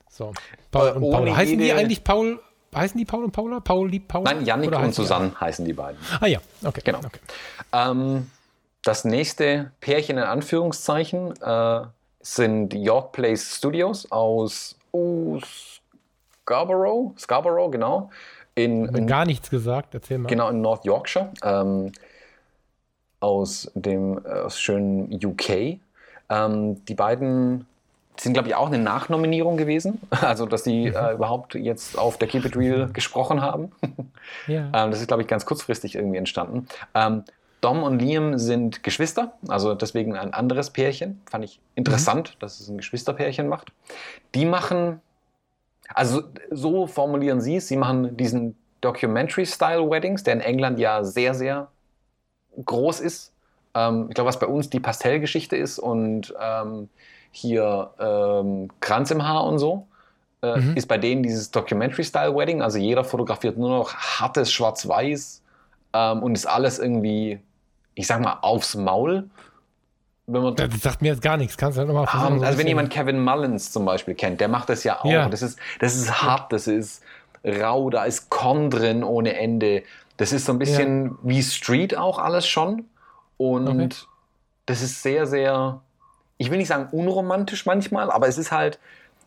So. Paul und Paul. Heißen die eigentlich Paul heißen die Paul und Paula? Paul liebt Paul? Nein, Yannick und Susanne die? heißen die beiden. Ah ja, okay. Genau. Okay. Ähm, das nächste Pärchen in Anführungszeichen äh, sind York Place Studios aus oh, Scarborough, Scarborough, genau. In, in, gar nichts gesagt, erzähl mal. Genau, in North Yorkshire. Ähm, aus dem äh, aus schönen UK. Ähm, die beiden sind, glaube ich, auch eine Nachnominierung gewesen. Also, dass die mhm. äh, überhaupt jetzt auf der Keep It Real gesprochen haben. Ja. ähm, das ist, glaube ich, ganz kurzfristig irgendwie entstanden. Ähm, Dom und Liam sind Geschwister, also deswegen ein anderes Pärchen. Fand ich interessant, mhm. dass es ein Geschwisterpärchen macht. Die machen, also so formulieren sie es, sie machen diesen Documentary-Style-Weddings, der in England ja sehr, sehr groß ist. Ähm, ich glaube, was bei uns die Pastellgeschichte ist und ähm, hier ähm, Kranz im Haar und so, äh, mhm. ist bei denen dieses Documentary-Style-Wedding. Also jeder fotografiert nur noch hartes Schwarz-Weiß ähm, und ist alles irgendwie, ich sag mal, aufs Maul. Wenn man, das sagt mir jetzt gar nichts. Kannst du halt nochmal? Um, also wenn jemand Kevin Mullins zum Beispiel kennt, der macht das ja auch. Ja. Das, ist, das ist hart, das ist rau, da ist Korn drin ohne Ende. Das ist so ein bisschen ja. wie Street auch alles schon. Und okay. das ist sehr, sehr ich will nicht sagen unromantisch manchmal, aber es ist halt,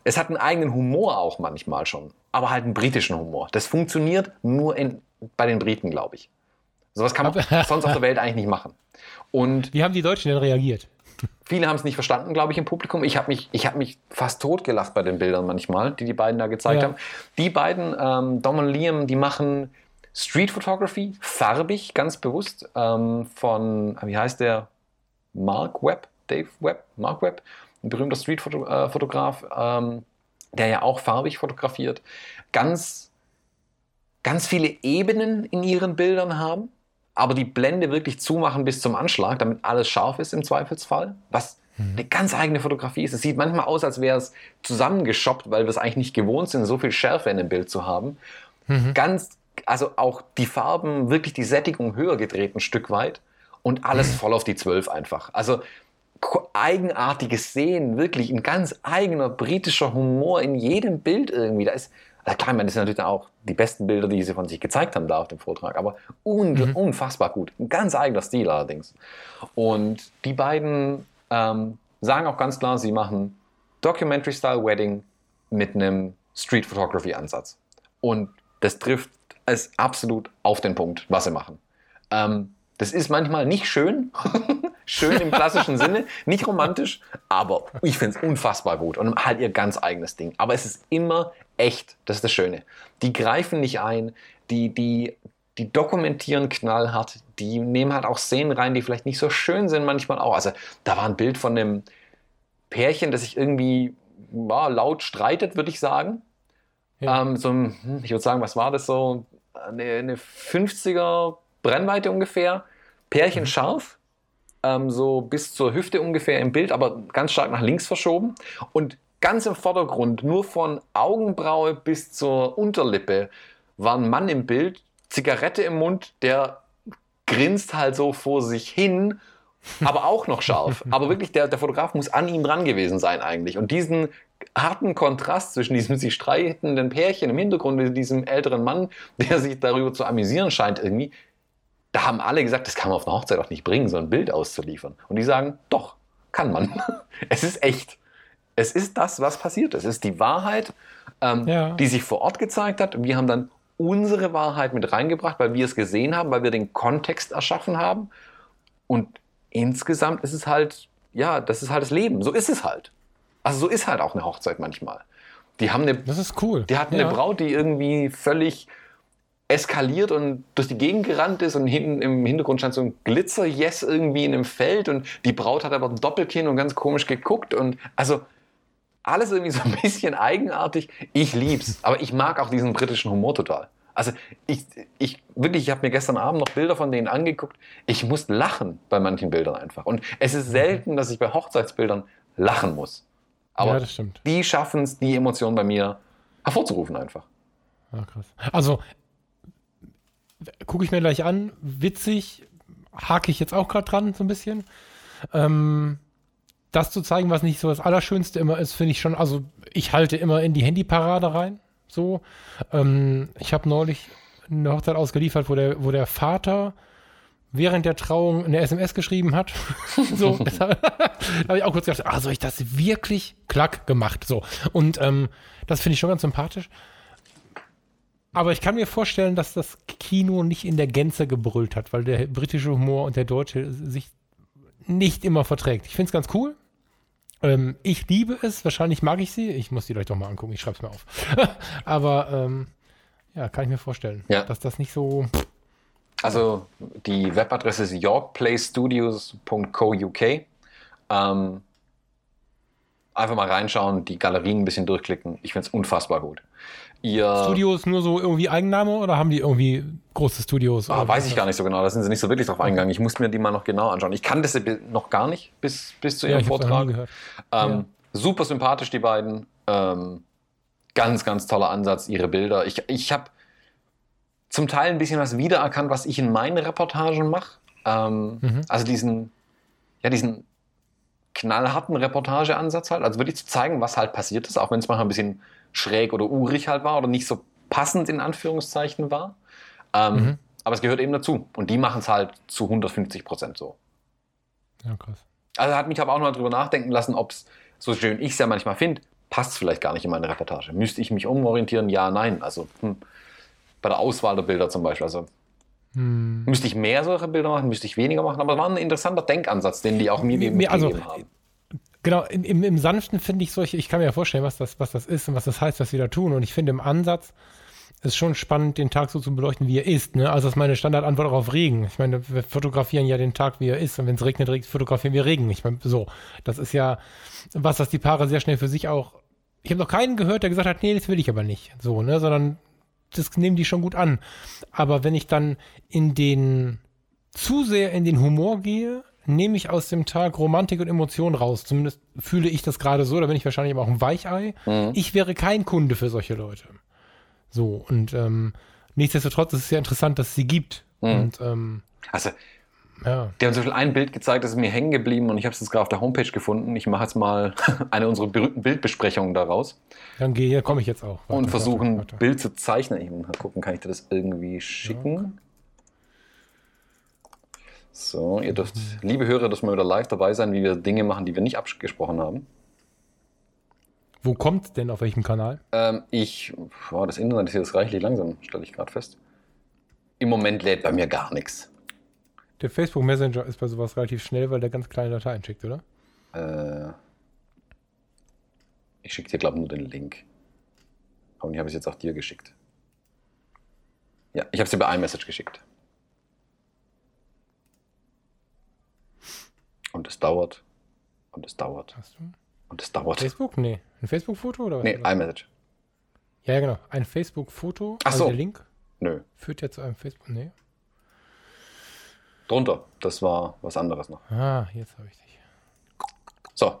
es hat einen eigenen Humor auch manchmal schon, aber halt einen britischen Humor. Das funktioniert nur in, bei den Briten, glaube ich. Sowas kann man sonst auf der Welt eigentlich nicht machen. Und Wie haben die Deutschen denn reagiert? Viele haben es nicht verstanden, glaube ich, im Publikum. Ich habe mich, hab mich fast totgelacht bei den Bildern manchmal, die die beiden da gezeigt ja. haben. Die beiden, ähm, Dom und Liam, die machen Street Photography, farbig, ganz bewusst, ähm, von, wie heißt der? Mark Webb, Dave Webb, Mark Webb, ein berühmter Street-Fotograf, ähm, der ja auch farbig fotografiert, ganz, ganz viele Ebenen in ihren Bildern haben, aber die Blende wirklich zumachen bis zum Anschlag, damit alles scharf ist im Zweifelsfall, was mhm. eine ganz eigene Fotografie ist. Es sieht manchmal aus, als wäre es zusammengeschoppt, weil wir es eigentlich nicht gewohnt sind, so viel Schärfe in dem Bild zu haben. Mhm. Ganz, also auch die Farben, wirklich die Sättigung höher gedreht ein Stück weit und alles voll auf die 12 einfach. Also eigenartiges Sehen, wirklich ein ganz eigener britischer Humor in jedem Bild irgendwie. Da ist, also klar, man, das sind natürlich auch die besten Bilder, die sie von sich gezeigt haben da auf dem Vortrag, aber un mhm. unfassbar gut. Ein ganz eigener Stil allerdings. Und die beiden ähm, sagen auch ganz klar, sie machen Documentary-Style Wedding mit einem Street Photography-Ansatz. Und das trifft es absolut auf den Punkt, was sie machen. Ähm, das ist manchmal nicht schön, schön im klassischen Sinne, nicht romantisch, aber ich finde es unfassbar gut und halt ihr ganz eigenes Ding. Aber es ist immer echt, das ist das Schöne. Die greifen nicht ein, die, die, die dokumentieren knallhart, die nehmen halt auch Szenen rein, die vielleicht nicht so schön sind manchmal auch. Also da war ein Bild von einem Pärchen, das sich irgendwie ja, laut streitet, würde ich sagen. Ja. Ähm, so, hm, ich würde sagen, was war das so? Eine, eine 50er Brennweite ungefähr. Pärchen mhm. scharf, ähm, so bis zur Hüfte ungefähr im Bild, aber ganz stark nach links verschoben. Und ganz im Vordergrund, nur von Augenbraue bis zur Unterlippe, war ein Mann im Bild, Zigarette im Mund, der grinst halt so vor sich hin, aber auch noch scharf. Aber wirklich, der, der Fotograf muss an ihm dran gewesen sein eigentlich. Und diesen harten Kontrast zwischen diesem sich streitenden Pärchen im Hintergrund und diesem älteren Mann, der sich darüber zu amüsieren scheint irgendwie, da haben alle gesagt, das kann man auf einer Hochzeit auch nicht bringen, so ein Bild auszuliefern. Und die sagen, doch, kann man. Es ist echt. Es ist das, was passiert ist. Es ist die Wahrheit, ähm, ja. die sich vor Ort gezeigt hat. Wir haben dann unsere Wahrheit mit reingebracht, weil wir es gesehen haben, weil wir den Kontext erschaffen haben. Und insgesamt ist es halt, ja, das ist halt das Leben. So ist es halt. Also so ist halt auch eine Hochzeit manchmal. Die haben eine, das ist cool. Die hatten ja. eine Braut, die irgendwie völlig eskaliert und durch die Gegend gerannt ist und hinten im Hintergrund stand so ein Glitzer-Yes irgendwie in einem Feld und die Braut hat aber ein Doppelkinn und ganz komisch geguckt und also alles irgendwie so ein bisschen eigenartig. Ich lieb's, aber ich mag auch diesen britischen Humor total. Also ich, ich wirklich, ich habe mir gestern Abend noch Bilder von denen angeguckt. Ich muss lachen bei manchen Bildern einfach. Und es ist selten, dass ich bei Hochzeitsbildern lachen muss. Aber ja, die schaffen es, die Emotionen bei mir hervorzurufen einfach. Ja, krass. Also gucke ich mir gleich an. Witzig, hake ich jetzt auch gerade dran, so ein bisschen. Ähm, das zu zeigen, was nicht so das Allerschönste immer ist, finde ich schon, also ich halte immer in die Handyparade rein. So. Ähm, ich habe neulich eine Hochzeit ausgeliefert, wo der, wo der Vater während der Trauung eine SMS geschrieben hat. so, da habe ich auch kurz gedacht, ah, soll ich das wirklich klack gemacht? So. Und ähm, das finde ich schon ganz sympathisch. Aber ich kann mir vorstellen, dass das Kino nicht in der Gänze gebrüllt hat, weil der britische Humor und der deutsche sich nicht immer verträgt. Ich finde es ganz cool. Ähm, ich liebe es, wahrscheinlich mag ich sie. Ich muss die gleich doch mal angucken, ich schreibe es mir auf. Aber ähm, ja, kann ich mir vorstellen, ja. dass das nicht so. Also die Webadresse ist yorkplaystudios.co.uk. Ähm, einfach mal reinschauen, die Galerien ein bisschen durchklicken. Ich finde es unfassbar gut. Ihr Studios nur so irgendwie Eigenname oder haben die irgendwie große Studios? Ah, weiß ich gar nicht so genau. Da sind sie nicht so wirklich drauf eingegangen. Ich muss mir die mal noch genau anschauen. Ich kannte sie noch gar nicht bis, bis zu ihrem ja, Vortrag. Ähm, ja. Super sympathisch, die beiden. Ähm, ganz, ganz toller Ansatz, ihre Bilder. Ich, ich habe zum Teil ein bisschen was wiedererkannt, was ich in meinen Reportagen mache. Ähm, mhm. Also diesen, ja, diesen knallharten Reportageansatz halt. Also wirklich zu zeigen, was halt passiert ist, auch wenn es manchmal ein bisschen schräg oder urig halt war oder nicht so passend in Anführungszeichen war. Ähm, mhm. Aber es gehört eben dazu. Und die machen es halt zu 150 Prozent so. Ja, krass. Also hat mich aber auch noch darüber nachdenken lassen, ob es, so schön ich es ja manchmal finde, passt es vielleicht gar nicht in meine Reportage. Müsste ich mich umorientieren? Ja, nein. Also hm, bei der Auswahl der Bilder zum Beispiel. Also hm. müsste ich mehr solche Bilder machen, müsste ich weniger machen. Aber es war ein interessanter Denkansatz, den die auch mir, mir also, haben. Genau, im, im Sanften finde ich solche, ich kann mir ja vorstellen, was das, was das ist und was das heißt, was wir da tun. Und ich finde im Ansatz ist schon spannend, den Tag so zu beleuchten, wie er ist. Ne? Also das ist meine Standardantwort auch auf Regen. Ich meine, wir fotografieren ja den Tag, wie er ist. Und wenn es regnet, fotografieren wir Regen. Ich meine, so, das ist ja was, was die Paare sehr schnell für sich auch. Ich habe noch keinen gehört, der gesagt hat, nee, das will ich aber nicht. So, ne, sondern das nehmen die schon gut an. Aber wenn ich dann in den zu sehr in den Humor gehe, nehme ich aus dem Tag Romantik und Emotion raus. Zumindest fühle ich das gerade so, da bin ich wahrscheinlich aber auch ein Weichei. Mhm. Ich wäre kein Kunde für solche Leute. So, und ähm, nichtsdestotrotz ist es sehr interessant, dass es sie gibt. Mhm. Und, ähm, also, ja. Die haben zum Beispiel ein Bild gezeigt, das ist mir hängen geblieben und ich habe es jetzt gerade auf der Homepage gefunden. Ich mache jetzt mal eine unserer berühmten Bildbesprechungen daraus. Dann gehe, hier komme ich jetzt auch. Warte, und versuchen, warte, warte. Bild zu zeichnen. Ich muss mal gucken, kann ich dir das irgendwie schicken? Ja. So, ihr dürft, liebe Hörer, dass mal wieder live dabei sein, wie wir Dinge machen, die wir nicht abgesprochen haben. Wo kommt denn auf welchem Kanal? Ähm, ich, boah, das Internet ist jetzt reichlich langsam, stelle ich gerade fest. Im Moment lädt bei mir gar nichts. Der Facebook Messenger ist bei sowas relativ schnell, weil der ganz kleine Dateien schickt, oder? Äh, ich schicke dir, glaube ich, nur den Link. Und ich habe es jetzt auch dir geschickt. Ja, ich habe es dir bei iMessage geschickt. Und es dauert. Und es dauert. Hast du? Und es dauert. Facebook? Nee. Ein Facebook-Foto oder was? Nee, iMessage. Ja, ja, genau. Ein Facebook-Foto. Ach also so. der Link? Nö. Führt ja zu einem Facebook. Nee. Drunter. Das war was anderes noch. Ah, jetzt habe ich dich. So.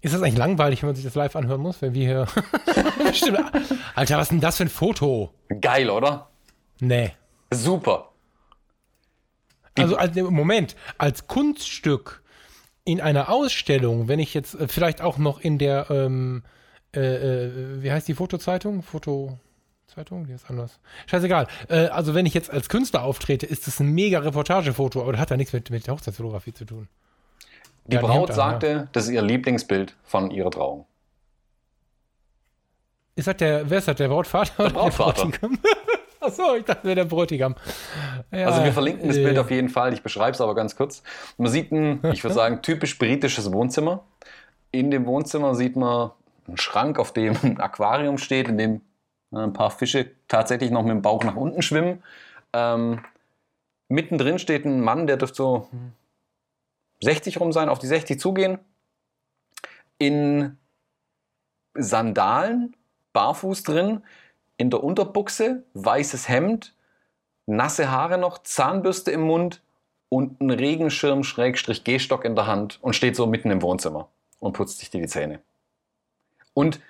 Ist das eigentlich langweilig, wenn man sich das live anhören muss, wenn wir hier. Alter, was ist denn das für ein Foto? Geil, oder? Nee. Super. Also, als, Moment, als Kunststück in einer Ausstellung, wenn ich jetzt äh, vielleicht auch noch in der, ähm, äh, äh, wie heißt die Fotozeitung? Fotozeitung? Die ist anders. Scheißegal. Äh, also, wenn ich jetzt als Künstler auftrete, ist das ein mega Reportagefoto, aber das hat ja nichts mit, mit Hochzeitsfotografie zu tun. Die Ja, die Braut an, sagte, ja. das ist ihr Lieblingsbild von ihrer Trauung. Ist das der, wer ist das, der Brautvater? oder Brautvater. Der Bräutigam? Achso, ich dachte, wäre der Bräutigam. Ja, Also wir verlinken das äh, Bild auf jeden Fall. Ich beschreibe es aber ganz kurz. Man sieht ein, ich würde sagen, typisch britisches Wohnzimmer. In dem Wohnzimmer sieht man einen Schrank, auf dem ein Aquarium steht, in dem ein paar Fische tatsächlich noch mit dem Bauch nach unten schwimmen. Ähm, mittendrin steht ein Mann, der dürfte so 60 rum sein, auf die 60 zugehen. In Sandalen, barfuß drin, in der Unterbuchse, weißes Hemd, nasse Haare noch, Zahnbürste im Mund und einen Regenschirm Schrägstrich Gehstock in der Hand und steht so mitten im Wohnzimmer und putzt sich die Zähne. Und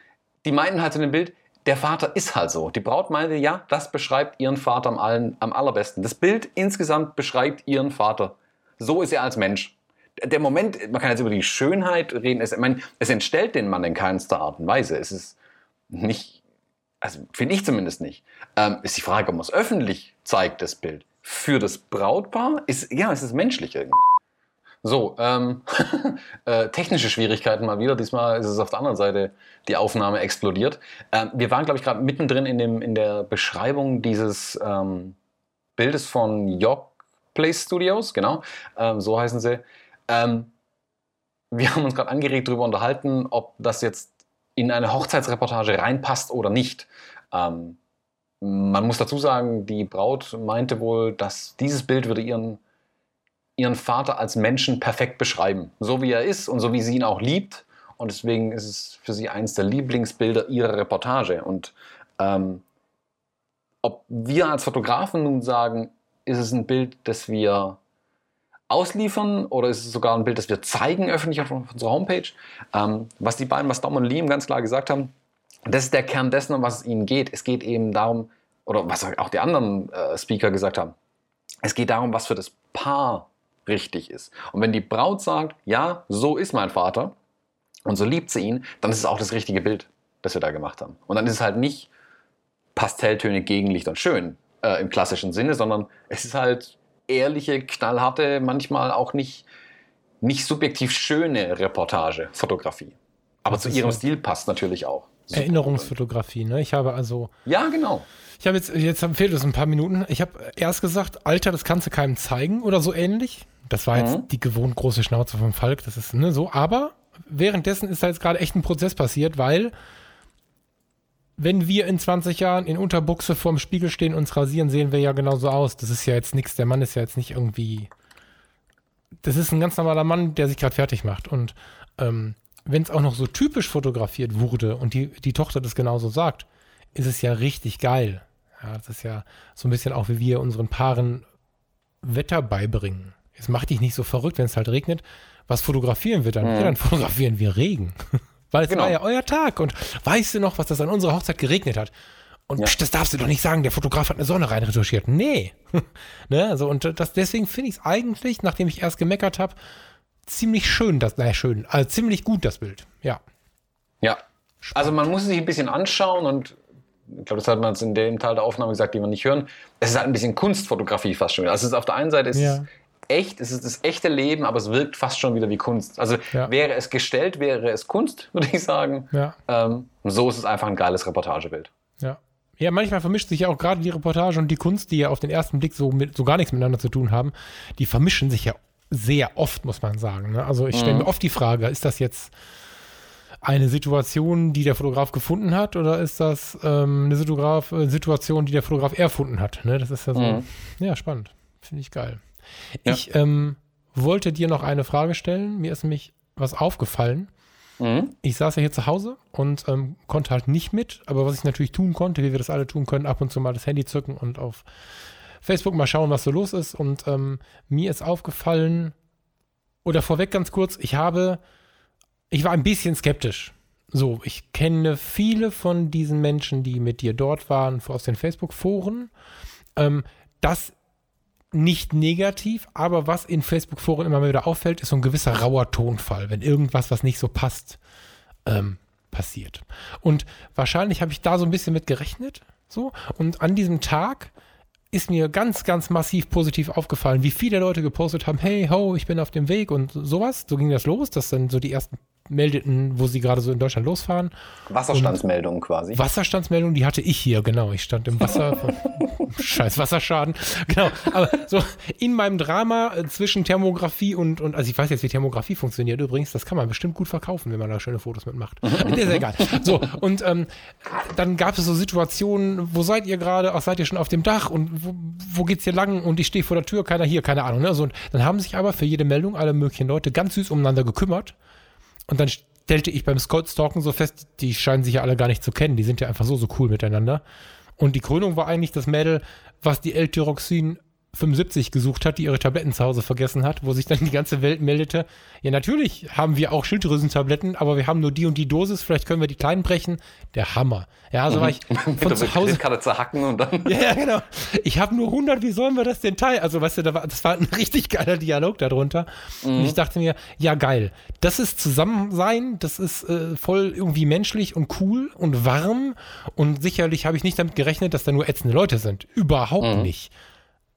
die meinten halt in dem Bild, der Vater ist halt so. Die Braut meinte, ja, das beschreibt ihren Vater am, allen, am allerbesten. Das Bild insgesamt beschreibt ihren Vater. So ist er als Mensch. Der Moment, man kann jetzt über die Schönheit reden, es, ich meine, es entstellt den Mann in keinster Art und Weise. Es ist nicht, also finde ich zumindest nicht. Ähm, ist die Frage, ob man es öffentlich zeigt, das Bild. Für das Brautpaar ist, ja, es ist menschlich irgendwie. So, ähm, äh, technische Schwierigkeiten mal wieder. Diesmal ist es auf der anderen Seite die Aufnahme explodiert. Ähm, wir waren, glaube ich, gerade mittendrin in, dem, in der Beschreibung dieses ähm, Bildes von York Place Studios, genau, ähm, so heißen sie. Ähm, wir haben uns gerade angeregt darüber unterhalten, ob das jetzt in eine Hochzeitsreportage reinpasst oder nicht. Ähm, man muss dazu sagen, die Braut meinte wohl, dass dieses Bild würde ihren, ihren Vater als Menschen perfekt beschreiben. So wie er ist und so wie sie ihn auch liebt. Und deswegen ist es für sie eins der Lieblingsbilder ihrer Reportage. Und ähm, ob wir als Fotografen nun sagen, ist es ein Bild, das wir ausliefern oder ist es sogar ein Bild, das wir zeigen öffentlich auf unserer Homepage? Ähm, was die beiden, was Dom und Liam ganz klar gesagt haben, das ist der Kern dessen, um was es ihnen geht. Es geht eben darum, oder was auch die anderen äh, Speaker gesagt haben, es geht darum, was für das Paar richtig ist. Und wenn die Braut sagt, ja, so ist mein Vater und so liebt sie ihn, dann ist es auch das richtige Bild, das wir da gemacht haben. Und dann ist es halt nicht Pastelltöne, Gegenlicht und schön äh, im klassischen Sinne, sondern es ist halt ehrliche, knallharte, manchmal auch nicht, nicht subjektiv schöne Reportage, Fotografie. Aber Das zu ihrem Stil passt natürlich auch. Erinnerungsfotografie, ne? Ich habe also, Ja, genau. ich habe jetzt, jetzt fehlt es ein paar Minuten. Ich habe erst gesagt, Alter, das kannst du keinem zeigen oder so ähnlich. Das war jetzt Mhm. die gewohnt große Schnauze vom Falk, das ist ne, so. Aber währenddessen ist da jetzt gerade echt ein Prozess passiert, weil wenn wir in 20 Jahren in Unterbuchse vorm Spiegel stehen und uns rasieren, sehen wir ja genauso aus. Das ist ja jetzt nichts, der Mann ist ja jetzt nicht irgendwie. Das ist ein ganz normaler Mann, der sich gerade fertig macht. Und ähm, wenn es auch noch so typisch fotografiert wurde und die, die Tochter das genauso sagt, ist es ja richtig geil. Ja, das ist ja so ein bisschen auch, wie wir unseren Paaren Wetter beibringen. Es macht dich nicht so verrückt, wenn es halt regnet. Was fotografieren wir dann? Ja, dann fotografieren wir Regen. Weil es Genau. war ja euer Tag. Und weißt du noch, was das an unserer Hochzeit geregnet hat? Und Ja. pst, das darfst du doch nicht sagen, der Fotograf hat eine Sonne reinretuschiert. Nee. ne? also, und das, deswegen finde ich es eigentlich, nachdem ich erst gemeckert habe, ziemlich schön, das, naja, schön, also ziemlich gut, das Bild. Ja. Ja. Also man muss es sich ein bisschen anschauen und ich glaube, das hat man jetzt in dem Teil der Aufnahme gesagt, die wir nicht hören. Es ist halt ein bisschen Kunstfotografie fast schon. Also es ist auf der einen Seite ist Ja. echt, es ist das echte Leben, aber es wirkt fast schon wieder wie Kunst. Also Ja. wäre es gestellt, wäre es Kunst, würde ich sagen. Ja. Ähm, so ist es einfach ein geiles Reportagebild. Ja. Ja, manchmal vermischt sich ja auch gerade die Reportage und die Kunst, die ja auf den ersten Blick so, mit, so gar nichts miteinander zu tun haben, die vermischen sich ja sehr oft, muss man sagen. Ne? Also ich stelle mir oft die Frage, ist das jetzt eine Situation, die der Fotograf gefunden hat, oder ist das ähm, eine Fotograf, äh, Situation, die der Fotograf erfunden hat? Ne? Das ist ja so, Mhm. ja, spannend. Finde ich geil. Ja. Ich ähm, wollte dir noch eine Frage stellen. Mir ist nämlich was aufgefallen Mhm. ich saß ja hier zu Hause und ähm, konnte halt nicht mit, aber was ich natürlich tun konnte, wie wir das alle tun können, ab und zu mal das Handy zücken und auf Facebook mal schauen, was so los ist. Und ähm, mir ist aufgefallen, oder vorweg ganz kurz, ich habe ich war ein bisschen skeptisch. So, ich kenne viele von diesen Menschen, die mit dir dort waren, aus den Facebook-Foren. Ähm, das nicht negativ, aber was in Facebook-Foren immer wieder auffällt, ist so ein gewisser rauer Tonfall, wenn irgendwas, was nicht so passt, ähm, passiert. Und wahrscheinlich habe ich da so ein bisschen mit gerechnet. So, und an diesem Tag ist mir ganz, ganz massiv positiv aufgefallen, wie viele Leute gepostet haben, hey, ho, ich bin auf dem Weg und sowas. So ging das los. Das sind so die ersten meldeten, wo sie gerade so in Deutschland losfahren. Wasserstandsmeldungen quasi. Wasserstandsmeldungen, die hatte ich hier, genau. Ich stand im Wasser. Scheiß Wasserschaden. Genau. Aber so in meinem Drama äh, zwischen Thermografie und, und, also ich weiß jetzt, wie Thermografie funktioniert übrigens. Das kann man bestimmt gut verkaufen, wenn man da schöne Fotos mitmacht. ist ja egal. So, und ähm, dann gab es so Situationen, wo seid ihr gerade? Ach, seid ihr schon auf dem Dach? Und wo, wo geht's hier lang? Und ich stehe vor der Tür, keiner hier, keine Ahnung. Ne? So, und dann haben sich aber für jede Meldung alle möglichen Leute ganz süß umeinander gekümmert. Und dann stellte ich beim Stalken so fest, die scheinen sich ja alle gar nicht zu kennen. Die sind ja einfach so, so cool miteinander. Und die Krönung war eigentlich das Mädel, was die L-Tyroxin 75 gesucht hat, die ihre Tabletten zu Hause vergessen hat, wo sich dann die ganze Welt meldete, ja natürlich haben wir auch Schilddrüsentabletten, aber wir haben nur die und die Dosis, vielleicht können wir die kleinen brechen. Der Hammer. Ja, also mhm. war ich von zu Hause. Karte zerhacken und dann. Ja, ja genau. Ich habe nur 100, wie sollen wir das denn teilen? Also weißt du, da war, das war ein richtig geiler Dialog darunter. Mhm. Und ich dachte mir, ja geil, das ist Zusammensein, das ist äh, voll irgendwie menschlich und cool und warm und sicherlich habe ich nicht damit gerechnet, dass da nur ätzende Leute sind. Überhaupt mhm. nicht.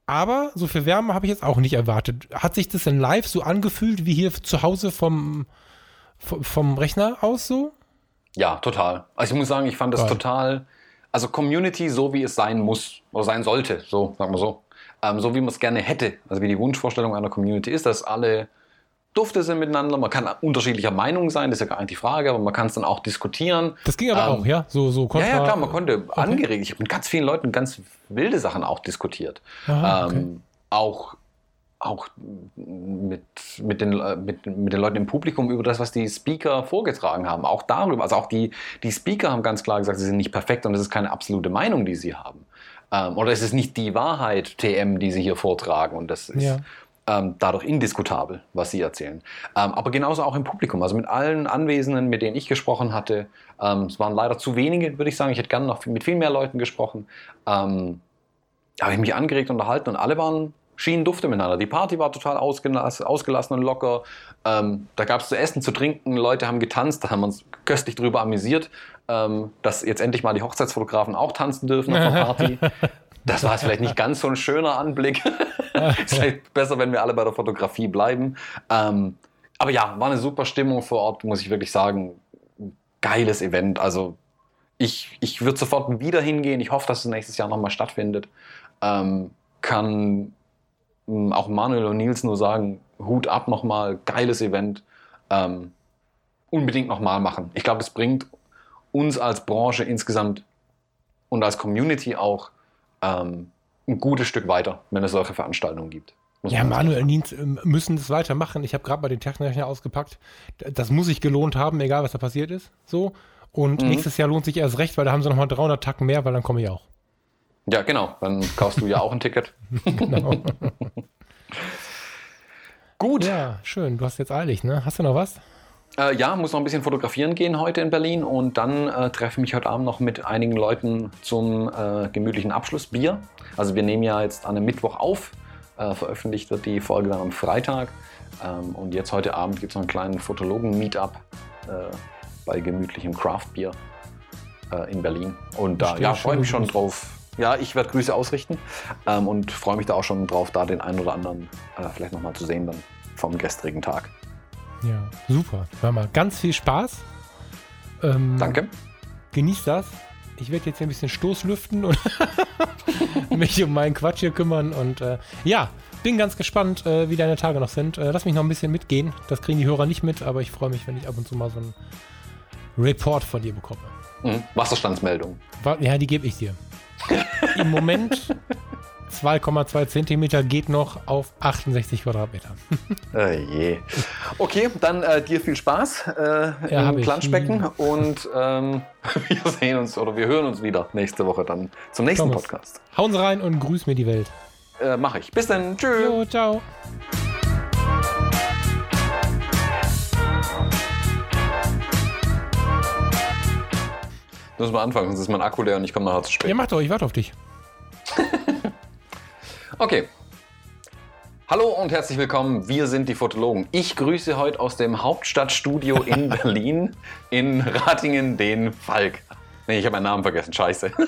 Aber so viel Wärme habe ich jetzt auch nicht erwartet. Hat sich das in live so angefühlt wie hier zu Hause vom, vom Rechner aus so? Ja, total. Also ich muss sagen, ich fand das Geil. total, also Community so wie es sein muss oder sein sollte, so sagen wir so. Ähm, so wie man es gerne hätte, also wie die Wunschvorstellung einer Community ist, dass alle Dufte sind miteinander. Man kann unterschiedlicher Meinung sein, das ist ja gar nicht die Frage, aber man kann es dann auch diskutieren. Das ging aber ähm, auch, ja? So, so kontra, ja, ja, klar, man konnte okay. angeregt. Ich habe mit ganz vielen Leuten ganz wilde Sachen auch diskutiert. Aha, okay. ähm, auch auch mit, mit, den, mit, mit den Leuten im Publikum über das, was die Speaker vorgetragen haben. Auch darüber. Also auch die, die Speaker haben ganz klar gesagt, sie sind nicht perfekt und es ist keine absolute Meinung, die sie haben. Ähm, oder es ist nicht die Wahrheit, TM, die sie hier vortragen. Und das ist, ja ähm, dadurch indiskutabel, was sie erzählen. Ähm, aber genauso auch im Publikum, also mit allen Anwesenden, mit denen ich gesprochen hatte. Ähm, es waren leider zu wenige, würde ich sagen. Ich hätte gerne noch mit viel mehr Leuten gesprochen. Ähm, habe ich mich angeregt unterhalten und alle waren schienen Dufte miteinander. Die Party war total ausgelassen, ausgelassen und locker. Ähm, da gab es zu essen, zu trinken, Leute haben getanzt, da haben wir uns köstlich drüber amüsiert, ähm, dass jetzt endlich mal die Hochzeitsfotografen auch tanzen dürfen auf der Party. Das war jetzt vielleicht nicht ganz so ein schöner Anblick. vielleicht besser, wenn wir alle bei der Fotografie bleiben. Ähm, aber ja, war eine super Stimmung vor Ort, muss ich wirklich sagen. Geiles Event. Also ich, ich würde sofort wieder hingehen. Ich hoffe, dass es nächstes Jahr nochmal stattfindet. Ähm, kann ähm, auch Manuel und Nils nur sagen, Hut ab nochmal, geiles Event. Ähm, unbedingt nochmal machen. Ich glaube, es bringt uns als Branche insgesamt und als Community auch ähm, ein gutes Stück weiter, wenn es solche Veranstaltungen gibt. Ja, Manuel Nins ähm, müssen das weitermachen. Ich habe gerade mal den Techniker ausgepackt. Das muss sich gelohnt haben, egal was da passiert ist. So. Und mhm. nächstes Jahr lohnt sich erst recht, weil da haben sie nochmal 300 Tacken mehr, weil dann komme ich auch. Ja, genau. Dann kaufst du ja auch ein Ticket. genau. Gut. Ja, schön. Du hast jetzt eilig, ne? Hast du noch was? Äh, ja, muss noch ein bisschen fotografieren gehen heute in Berlin und dann äh, treffe ich mich heute Abend noch mit einigen Leuten zum äh, gemütlichen Abschlussbier. Also wir nehmen ja jetzt an einem Mittwoch auf, äh, veröffentlicht wird die Folge dann am Freitag ähm, und jetzt heute Abend gibt es noch einen kleinen Fotologen-Meetup äh, bei gemütlichem Craftbier äh, in Berlin. Und da ja, freue ich mich schon drauf. Ja, ich werde Grüße ausrichten ähm, und freue mich da auch schon drauf, da den einen oder anderen vielleicht nochmal zu sehen dann vom gestrigen Tag. Ja, super. Hör mal, ganz viel Spaß. Ähm, Danke. Genießt das. Ich werde jetzt ein bisschen Stoßlüften und mich um meinen Quatsch hier kümmern. Und äh, ja, bin ganz gespannt, äh, wie deine Tage noch sind. Äh, lass mich noch ein bisschen mitgehen. Das kriegen die Hörer nicht mit, aber ich freue mich, wenn ich ab und zu mal so einen Report von dir bekomme. Mhm. Wasserstandsmeldung. Ja, die gebe ich dir. Im Moment 2,2 Zentimeter geht noch auf 68 Quadratmeter. äh, je. Okay, dann äh, dir viel Spaß äh, ja, im Planschbecken ich. und ähm, wir sehen uns oder wir hören uns wieder nächste Woche dann zum nächsten Thomas, Podcast. Hauen Sie rein und grüß mir die Welt. Äh, Mache ich. Bis dann. Tschüss. Jo, ciao. Müssen wir anfangen, sonst ist mein Akku leer und ich komme nachher zu spät. Ja, mach doch, ich warte auf dich. Okay. Hallo und herzlich willkommen. Wir sind die Fotologen. Ich grüße heute aus dem Hauptstadtstudio in Berlin in Ratingen den Falk. Nee, ich habe meinen Namen vergessen. Scheiße.